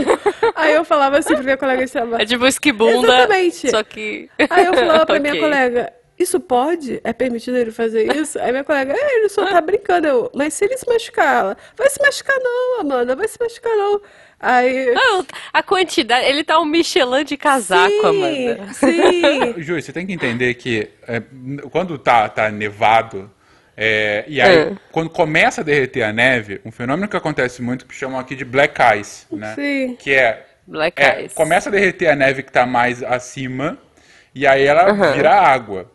Aí eu falava assim pra minha colega de trabalho. É tipo esquibunda. Exatamente. Só que. Aí eu falava pra minha Ok. colega, isso pode? É permitido ele fazer isso? Aí minha colega, é, ele só tá brincando. Eu, mas se ele se machucar, ela, vai se machucar não, Amanda, vai se machucar não. Aí... Não, a quantidade. Ele tá um Michelin de casaco, sim, Amanda. sim. Ju, você tem que entender que é, quando tá, tá nevado, é, e aí É. quando começa a derreter a neve, um fenômeno que acontece muito que chamam aqui de black ice, né? Sim. Que é, Black é, Ice. começa a derreter a neve que tá mais acima, e aí ela Aham. vira água.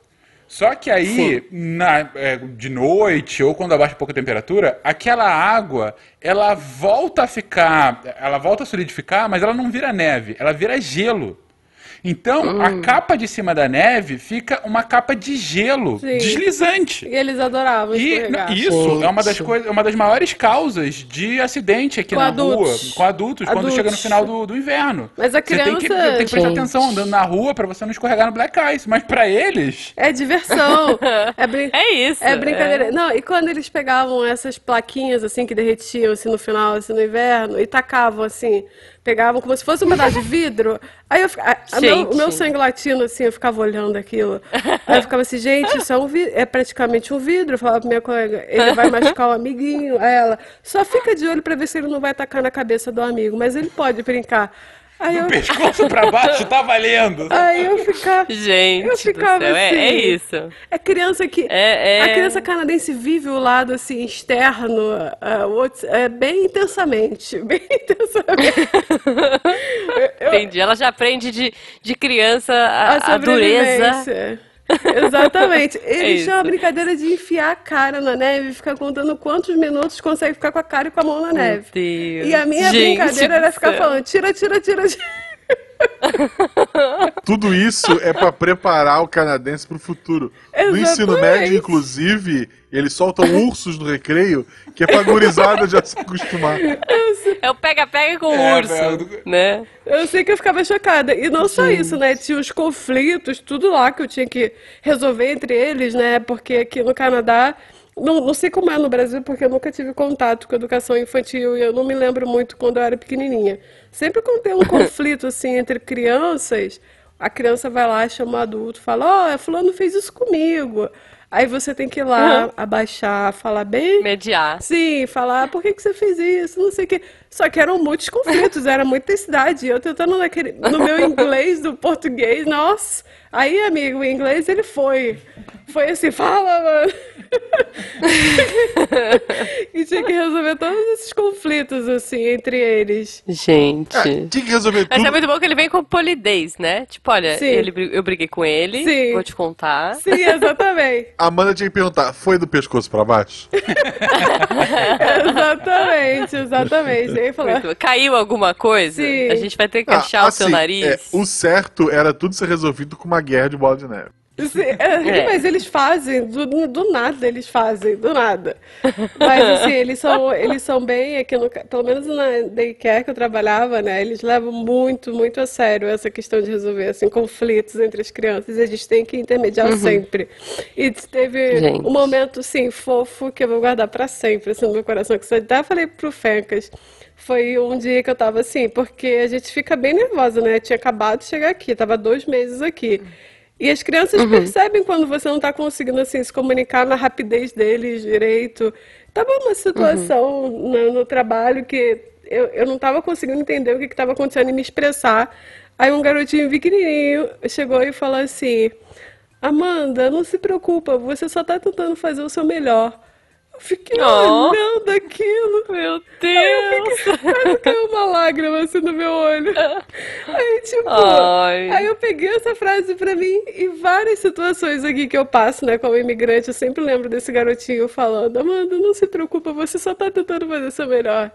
Só que aí, na- é, de noite, ou quando abaixa um pouco a temperatura, aquela água, ela volta a ficar, ela volta a solidificar, mas ela não vira neve, ela vira gelo. Então, Hum. a capa de cima da neve fica uma capa de gelo, Sim. deslizante. E eles adoravam E isso é uma das coisas, é uma das maiores causas de acidente aqui Com na adultos. rua, com adultos, quando Adultos. chega no final do, do inverno. Mas a Você tem que, criança- tem que prestar Gente. atenção andando na rua pra você não escorregar no black ice, mas pra eles, É diversão. É, brin... É isso. é brincadeira. Não, e quando eles pegavam essas plaquinhas assim que derretiam assim no final, assim no inverno, e tacavam assim, pegavam como se fosse um pedaço de vidro. Aí eu ficava, a- a meu, o meu sangue latino assim, eu ficava olhando aquilo. Aí eu ficava assim, gente, isso é um vi- é praticamente um vidro. Eu falava pra minha colega, ele vai machucar o amiguinho. Aí ela, só fica de olho pra ver se ele não vai tacar na cabeça do amigo, mas ele pode brincar. Aí eu, pescoço pra baixo tá valendo. aí eu ficava. Gente, Eu do ficava céu, é, assim. é isso. É criança que. É- é- A criança canadense vive o lado assim externo, outro- é, bem intensamente. Bem intensamente. Eu- Entendi. Ela já aprende de, de criança a, a a dureza. Exatamente. Eles isso. tinham a brincadeira de enfiar a cara na neve e ficar contando quantos minutos consegue ficar com a cara e com a mão na neve. Deus. E a minha Gente brincadeira era ficar falando: tira, tira, tira, tira. Tudo isso é pra preparar o canadense pro futuro. No ensino Exatamente. médio, inclusive, eles soltam ursos no recreio, que é pra gurizada já se acostumar. É o pega-pega com o É, urso, velho. né? Eu sei que eu ficava chocada. E não só isso, né? Tinha os conflitos, tudo lá que eu tinha que resolver entre eles, né? Porque aqui no Canadá, não, não sei como é no Brasil, porque eu nunca tive contato com educação infantil e eu não me lembro muito quando eu era pequenininha. Sempre quando tem um conflito, assim, entre crianças, a criança vai lá, chama o adulto, fala: Ó, fulano fez isso comigo. Aí você tem que ir lá, abaixar, falar bem. Mediar. Sim, falar, "Ah, por que, que você fez isso? Não sei o quê. Só que eram muitos conflitos, era muita cidade. Eu tentando naquele, no meu inglês, do português, nossa. Aí, amigo, o inglês ele foi. Foi assim, fala, mano. e tinha que resolver todos esses conflitos, assim, entre eles. Gente. Ah, tinha que resolver Mas tudo. é muito bom que ele vem com polidez, né? Tipo, olha, Sim. ele, eu briguei com ele, Sim. vou te contar. Sim, exatamente. A Amanda tinha que perguntar, foi do pescoço pra baixo? exatamente, exatamente. Muito bom. Caiu alguma coisa? Sim. A gente vai ter que Ah, achar o seu assim, nariz. é, o certo era tudo ser resolvido com uma guerra de bola de neve. Sim, é, É. Mas eles fazem, do, do nada eles fazem, do nada. Mas assim, eles são, eles são bem, aqui no, pelo menos na daycare que eu trabalhava, né? Eles levam muito, muito a sério essa questão de resolver assim, conflitos entre as crianças. E a gente tem que intermediar sempre. E teve Gente. um momento, assim, fofo que eu vou guardar pra sempre, assim, no meu coração. Que eu até falei pro Fencas. Foi um dia que eu tava assim, porque a gente fica bem nervosa, né? Eu tinha acabado de chegar aqui, tava dois meses aqui. E as crianças percebem quando você não está conseguindo assim, se comunicar na rapidez deles direito. Tava uma situação no, no trabalho que eu, eu não estava conseguindo entender o que estava acontecendo e me expressar. Aí um garotinho pequenininho chegou e falou assim: Amanda, não se preocupa, você só está tentando fazer o seu melhor. Eu fiquei Oh. olhando aquilo. Meu Aí eu Deus! fiquei, quase caiu uma lágrima assim no meu olho. Aí, tipo, Ai. aí eu peguei essa frase pra mim e várias situações aqui que eu passo, né, como imigrante, eu sempre lembro desse garotinho falando, Amanda, não se preocupa, você só tá tentando fazer seu melhor.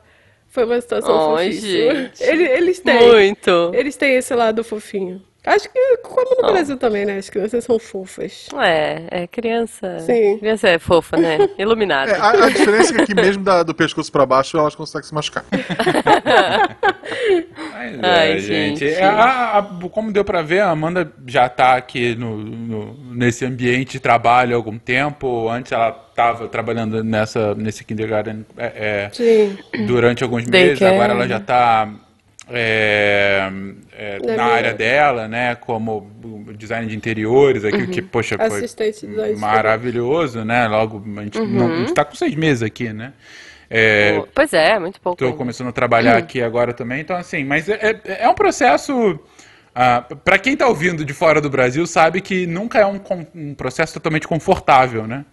Foi uma situação Ai, fofíssima. gente. Ele- Eles têm. Muito. Eles têm esse lado fofinho. Acho que, como no Brasil também, né? As crianças são fofas. É, é criança. Sim. Criança é fofa, né? Iluminada. É, a, a diferença é que aqui mesmo da- do pescoço pra baixo elas conseguem se machucar. Mas Ai, é, gente. gente. É, a- a- como deu pra ver, a Amanda já tá aqui no, no- nesse ambiente de trabalho há algum tempo. Antes ela tava trabalhando nessa, nesse kindergarten é, é, Sim. durante alguns Daycare. meses. Agora ela já tá é, é, Na área dela, né? Como design de interiores aqui, que, poxa, foi Assistente maravilhoso, né? Logo, a gente, não, a gente tá com seis meses aqui, né? É, Pois é, muito pouco. Ainda. começando a trabalhar aqui agora também, então assim, mas é, é, é um processo. ah, para quem tá ouvindo de fora do Brasil, sabe que nunca é um, um processo totalmente confortável, né?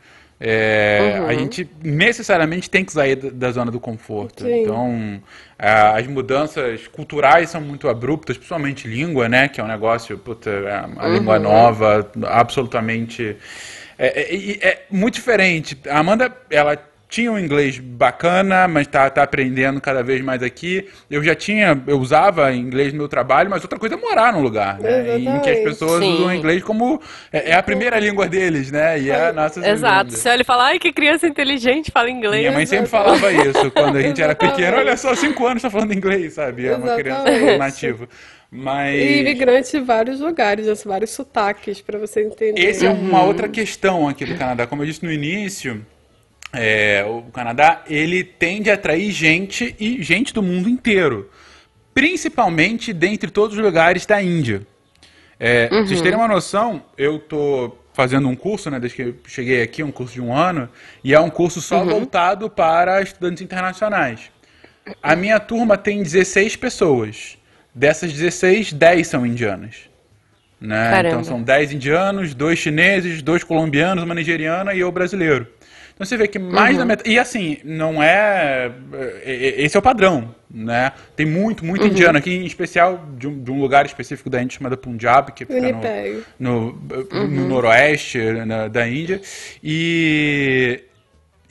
É, A gente necessariamente tem que sair da, zona do conforto. Sim. Então, as mudanças culturais são muito abruptas, principalmente língua, né? Que é um negócio, puta, é uma língua nova, absolutamente. É, é- é- é muito diferente. A Amanda, ela tinha um inglês bacana, mas tá, tá aprendendo cada vez mais aqui. Eu já tinha, eu usava inglês no meu trabalho, mas outra coisa é morar num lugar, né? Em que as pessoas Sim. usam o inglês como é, é a primeira língua deles, né? E é a nossa Exato. Se ele fala, ai, que criança inteligente, fala inglês. Minha mãe sempre falava isso quando a gente era pequeno. Olha só, cinco anos tá falando inglês, sabe? É uma criança nativa. Mas E imigrante de vários lugares, né? vários sotaques, pra você entender. essa é uma outra questão aqui do Canadá. Como eu disse no início, é, o Canadá ele tende a atrair gente e gente do mundo inteiro, principalmente dentre todos os lugares da Índia. É, pra Vocês terem uma noção, eu tô fazendo um curso, né, desde que eu cheguei aqui, um curso de um ano, e é um curso só voltado para estudantes internacionais. A minha turma tem 16 pessoas. Dessas 16, 10 são indianas. Né? Então são 10 indianos, dois chineses, dois colombianos, uma nigeriana e eu brasileiro. Então você vê que mais da metade. E assim, não é. é- é- Esse é o padrão, né? Tem muito, muito indiano aqui, em especial de um, de um lugar específico da Índia chamado Punjab, que fica no, no, no noroeste né, da Índia. E.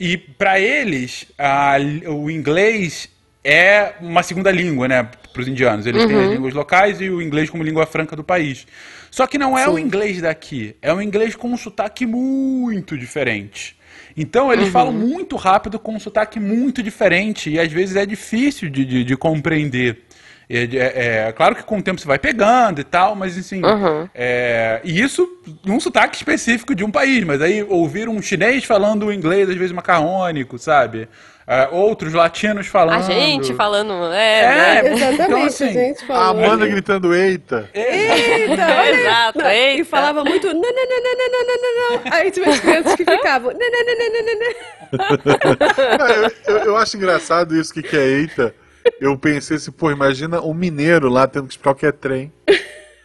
E para eles, a- o inglês é uma segunda língua, né, para os indianos. Eles têm as línguas locais e o inglês como língua franca do país. Só que não é o inglês daqui, é um inglês com um sotaque muito diferente. Então eles falam muito rápido com um sotaque muito diferente e às vezes é difícil de, de, de compreender. É, é- é claro que com o tempo você vai pegando e tal, mas assim. é, e isso num sotaque específico de um país, mas aí ouvir um chinês falando inglês, às vezes macarrônico, sabe? É, outros latinos falando. A gente falando, É, é, né? Exatamente, Então, assim, a gente A falou. Amanda gritando eita. Eita, olha. Exato, Não, E eita. falava muito não, não, não, não, não, não, não, não. Aí tinha as crianças que ficavam não, não, não, não, não, não, não. Ah, eu, eu- eu acho engraçado isso que, que é eita. Eu pensei assim, pô, imagina um mineiro lá tendo que explicar o que é trem.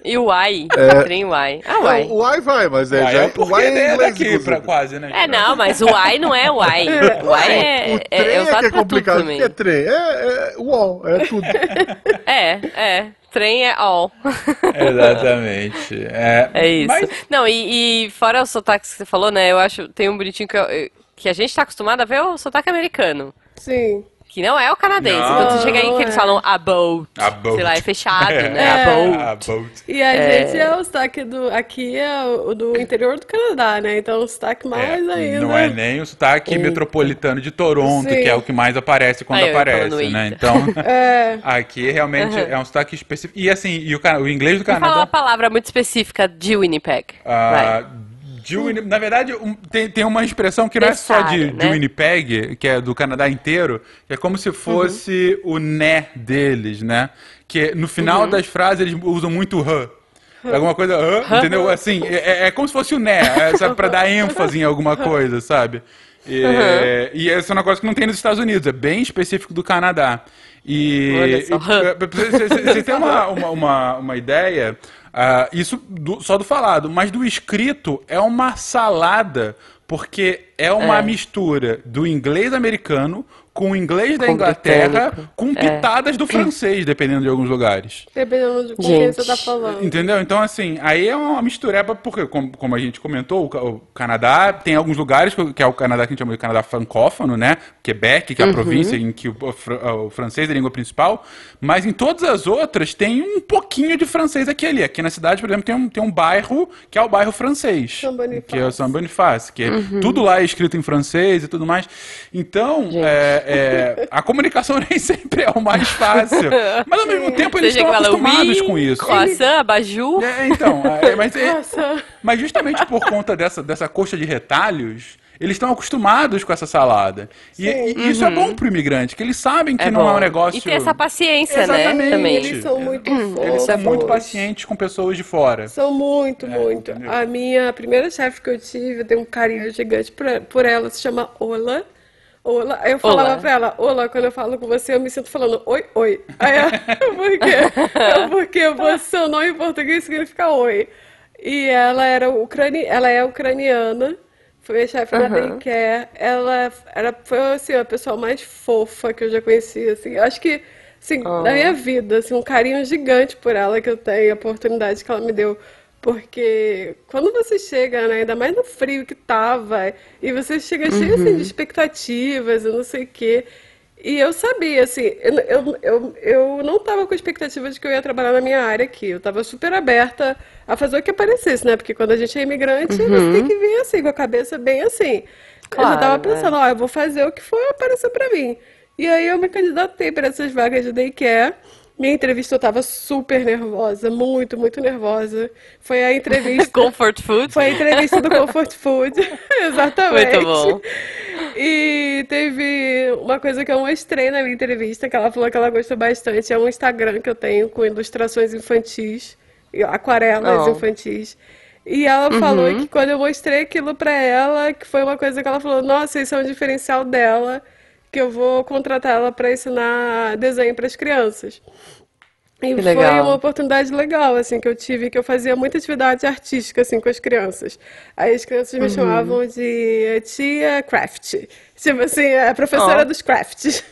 E o Y, trem Y. Ah, Não, Y. o ai vai, mas é, Ah, já, é o porque ai é é inglês, daqui, pra, quase, né? É, não, mas o Y não é o Y. O Y é, O é, trem é é, que é complicado. O também. que é trem? É, é UOL, é tudo. É, é. Trem é all. Exatamente. É, É isso. Mas, Não, e, e fora os sotaques que você falou, né? Eu acho tem um bonitinho que, eu- que a gente tá acostumado a ver o sotaque americano. Sim. Que não é o canadense. Não. Quando você chega aí que eles é. falam a boat. A boat. Sei lá, é fechado, né? É. A boat. a boat. E a gente é o sotaque do. Aqui é o do interior do Canadá, né? Então o sotaque mais É, ainda. Não é nem o sotaque metropolitano de Toronto, Sim. que é o que mais aparece quando aparece, né? Então, É. aqui realmente é um sotaque específico. E assim, e o, o inglês do Me fala uma Canadá. palavra muito específica de Winnipeg. ah, Vai. De Winni- na verdade, um- tem, tem uma expressão que não é só de, Necessária, de né? Winnipeg, que é do Canadá inteiro, que é como se fosse o né deles, né? Que no final das frases eles usam muito h. Alguma coisa, hã, entendeu? Assim, é, é como se fosse o né, é, sabe, pra dar ênfase em alguma coisa, sabe? E, e essa é uma coisa que não tem nos Estados Unidos, é bem específico do Canadá. E, e- você tem uma, uma, uma, uma ideia, ah, isso do- só do falado, mas do escrito é uma salada, porque é uma É. mistura do inglês americano com o inglês da Com Inglaterra, britânico. com pitadas do francês, dependendo de alguns lugares. Dependendo de com quem você tá falando. Entendeu? Então, assim, aí é uma mistureba, porque, como, como a gente comentou, o, o Canadá tem alguns lugares, que é o Canadá que a gente chama de Canadá francófono, né? Quebec, que é a província em que o, o o francês é a língua principal, mas em todas as outras tem um pouquinho de francês aqui e ali. Aqui na cidade, por exemplo, tem um, tem um bairro que é o bairro francês. São Bonifácio. Que é o São Bonifácio, que é tudo lá é escrito em francês e tudo mais. Então, é, é, a comunicação nem sempre é o mais fácil. Mas ao mesmo tempo eles estão acostumados com isso. croissant, abajur. É, então, é, mas, é- Nossa. mas justamente por conta dessa, dessa coxa de retalhos, eles estão acostumados com essa salada. E, e isso é bom pro imigrante, que eles sabem que É não é bom. um negócio. E tem essa paciência, Exatamente. né? Também. Eles são muito fofos. Eles são muito pacientes com pessoas de fora. São muito, muito. entendeu? A minha primeira chefe que eu tive, eu tenho um carinho gigante por, por ela, se chama Ola. Aí eu falava Olá. pra ela, Ola, quando eu falo com você, eu me sinto falando oi, oi. Aí ela, por quê? Eu, porque você, seu nome em português significa oi. E ela era ucrani, ela é ucraniana. Foi minha chefe na daycare. Ela era, foi assim, a pessoa mais fofa que eu já conheci, assim. Acho que, assim, na minha vida, assim, um carinho gigante por ela que eu tenho, a oportunidade que ela me deu. Porque quando você chega, né, ainda mais no frio que tava, e você chega cheio assim, de expectativas e não sei o quê. E eu sabia, assim, eu, eu, eu, eu não tava com expectativa de que eu ia trabalhar na minha área aqui. Eu tava super aberta a fazer o que aparecesse, né? Porque quando a gente é imigrante, você tem que vir assim, com a cabeça bem assim. eu já tava Claro, pensando, ó, eu vou fazer o que for aparecer pra mim. E aí eu me candidatei para essas vagas de daycare. Minha entrevista eu tava super nervosa, muito, muito nervosa. Foi a entrevista. Comfort food. Foi a entrevista do Comfort Food. Exatamente. Muito bom. E teve uma coisa que eu mostrei na minha entrevista, que ela falou que ela gostou bastante. É um Instagram que eu tenho com ilustrações infantis, aquarelas Oh. infantis. E ela falou que quando eu mostrei aquilo pra ela, que foi uma coisa que ela falou, nossa, isso é um diferencial dela, que eu vou contratar ela pra ensinar desenho para as crianças. E Que foi legal. uma oportunidade legal, assim, que eu tive, que eu fazia muita atividade artística, assim, com as crianças. Aí as crianças Uhum. me chamavam de tia craft. Tipo assim, a professora Ó. dos crafts.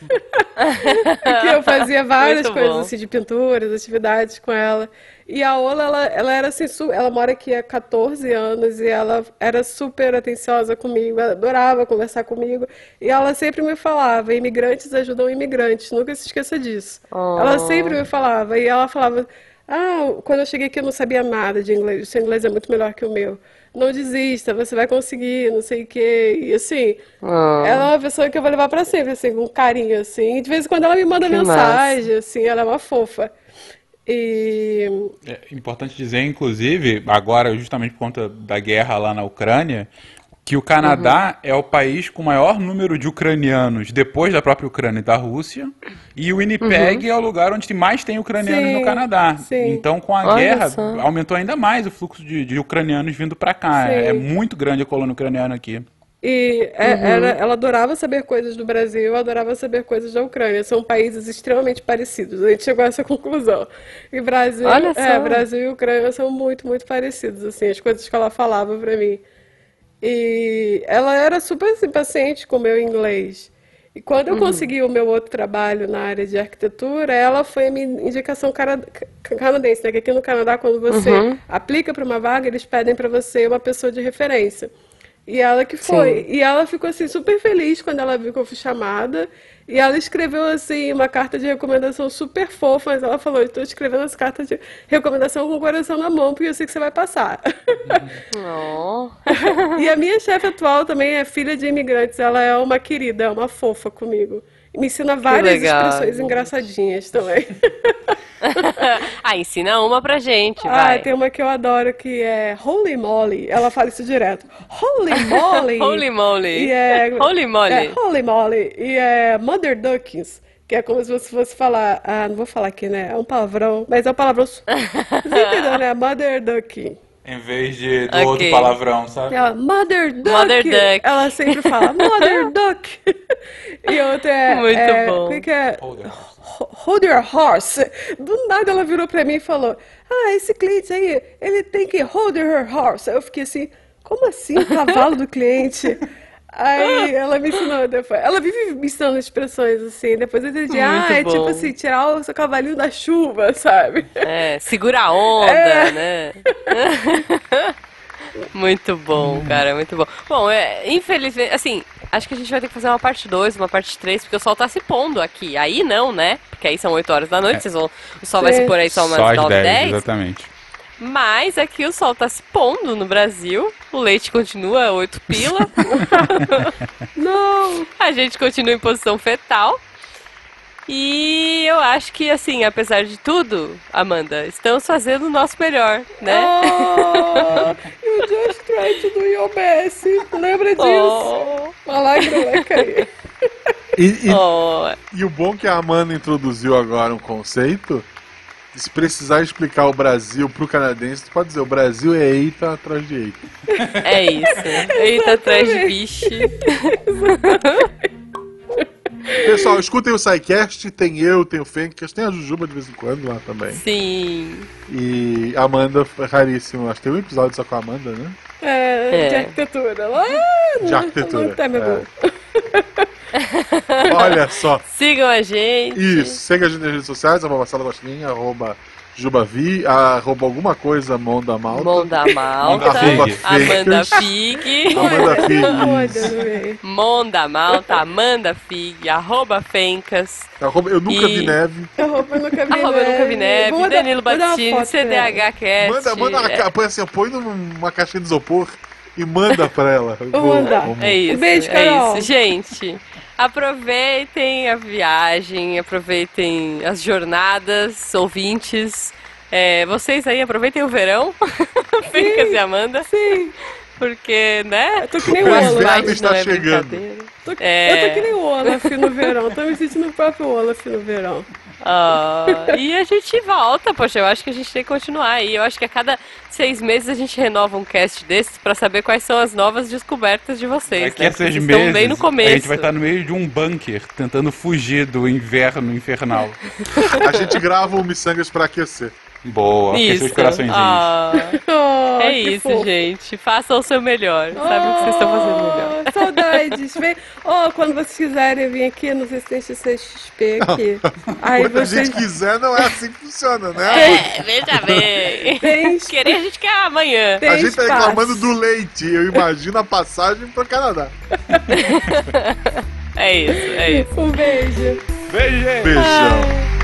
que eu fazia várias coisas, assim, de pinturas, atividades com ela. E a Ola, ela, ela era assim, ela mora aqui há 14 anos e ela era super atenciosa comigo, ela adorava conversar comigo. E ela sempre me falava, imigrantes ajudam imigrantes, nunca se esqueça disso. Oh. Ela sempre me falava, e ela falava, ah, quando eu cheguei aqui eu não sabia nada de inglês, o seu inglês é muito melhor que o meu. Não desista, você vai conseguir, não sei o quê. E assim, Ah. ela é uma pessoa que eu vou levar pra sempre, assim, com carinho, assim. E de vez em quando ela me manda Que mensagem, assim, ela é uma fofa. E É importante dizer, inclusive, agora, justamente por conta da guerra lá na Ucrânia, que o Canadá Uhum. é o país com maior número de ucranianos depois da própria Ucrânia e da Rússia. E o Winnipeg é o lugar onde mais tem ucranianos Uhum. Sim, no Canadá. sim. Então, com a Olha guerra, só. aumentou ainda mais o fluxo de, de ucranianos vindo para cá. É, é muito grande a colônia ucraniana aqui. E é- era- ela adorava saber coisas do Brasil, adorava saber coisas da Ucrânia. São países extremamente parecidos. A gente chegou a essa conclusão. E Brasil, é. Brasil e Ucrânia são muito, muito parecidos, assim, as coisas que ela falava pra mim. E ela era super assim, paciente com o meu inglês. E quando eu consegui o meu outro trabalho na área de arquitetura, ela foi a minha indicação canadense, né? Que aqui no Canadá, quando você aplica para uma vaga, eles pedem para você uma pessoa de referência. E ela que foi. E ela ficou assim super feliz quando ela viu que eu fui chamada. E ela escreveu assim uma carta de recomendação super fofa, mas ela falou: "Estou escrevendo essa carta de recomendação com o coração na mão, porque eu sei que você vai passar". Oh. e a minha chefe atual também é filha de imigrantes. Ela é uma querida, é uma fofa comigo. Me ensina várias expressões engraçadinhas também. ah, ensina uma pra gente, Ah, vai. tem uma que eu adoro que é Holy Moly. Ela fala isso direto. Holy Moly. Holy moly. E é, Holy moly. É, Holy Moly. E é Mother Duckings. Que é como se você fosse falar. Ah, não vou falar aqui, né? É um palavrão. Mas é um palavrão. Você entendeu, né? Mother Ducking. Em vez de do Ok. outro palavrão, sabe? Ela, Mother Duck. Mother Duck. Ela sempre fala, Mother Duck. e outra é. Muito é, bom. O que, que é? Hold your horse. Do nada ela virou pra mim e falou: Ah, esse cliente aí, ele tem que hold your horse. Eu fiquei assim: Como assim, o cavalo do cliente? Aí ela me ensinou depois. Ela vive me ensinando expressões assim. Depois eu entendi. ah, Muito é bom. tipo assim, tirar o seu cavalinho da chuva, sabe? É, segura a onda, É. né? muito bom, cara, muito bom. Bom, é, infelizmente, assim, acho que a gente vai ter que fazer uma parte 2, uma parte 3, porque o sol tá se pondo aqui. Aí não, né? Porque aí são 8 horas da noite, vocês vão, o sol vai Sim. se pôr aí só umas Só às 9, 10, 10. exatamente. Mas aqui o sol tá se pondo no Brasil, o leite continua 8 pila, Não! a gente continua em posição fetal. E eu acho que, assim, apesar de tudo, Amanda, estamos fazendo o nosso melhor, né? Oh, you just tried to do your best. Lembra disso? Oh, Uma lágrima vai cair. E, e- oh. e o bom que a Amanda introduziu agora um conceito. Se precisar explicar o Brasil pro canadense, tu pode dizer: o Brasil é eita atrás de eita. É isso. Eita, atrás de bicho. Pessoal, escutem o SciCast, tem eu, tem o Fencast, tem a Jujuba de vez em quando lá também. Sim. E a Amanda é raríssimo, acho que tem um episódio só com a Amanda, né? É, É. de arquitetura. Lá De no- arquitetura, Temebu. Olha só. Sigam a gente. Isso, segue a gente nas redes sociais, arroba Marcelo Gostinha, arroba Jubavi, arroba alguma coisa, mão da malta. Mão da Malta. Arroba Amanda. Fig. Amanda Olha, Figs. no meio. Mão da Malta. Amanda Fig. Arroba Fencas. Arroba Eu Nunca E- Vi Neve. Arroba nunca vi Arroba neve. Nunca Vi Neve. Vou mandar- Danilo vou dar uma Battini. foto pra ela. CDH Cast. Manda, manda uma, é, põe assim, põe numa caixinha de isopor e manda pra ela. Vou mandar. vamos. É isso. Um beijo, é Carol. isso. Gente, aproveitem a viagem, aproveitem as jornadas, ouvintes. É, vocês aí aproveitem o verão, Fencas e Amanda, Sim, porque, né? eu tô que nem o Olaf. está é chegando. Tô- É. Eu tô que nem o Olaf no verão. Tô me sentindo o próprio Olaf no verão. Ah, e a gente volta, poxa, eu acho que a gente tem que continuar aí. Eu acho que a cada seis meses a gente renova um cast desses pra saber quais são as novas descobertas de vocês. Daqui né? a seis Vocês meses, estão bem no começo. a gente vai estar no meio de um bunker, tentando fugir do inverno infernal. A gente grava o Missangas pra aquecer. Boa, Isso. os coraçõezinhos. Ah, Oh, é isso, fofo. gente. Façam o seu melhor. Sabe o que vocês estão fazendo melhor. Oh, Vem. Oh, quando vocês quiserem vir aqui, não sei se tem XP aqui. Aí Quando a vocês. gente quiser, não é assim que funciona, né? É, veja bem. Tem, Querer a gente quer amanhã. tem A gente tá espaço. reclamando do leite. Eu imagino a passagem pro Canadá. É isso, é isso. Um beijo. Beijo, gente! Beijão.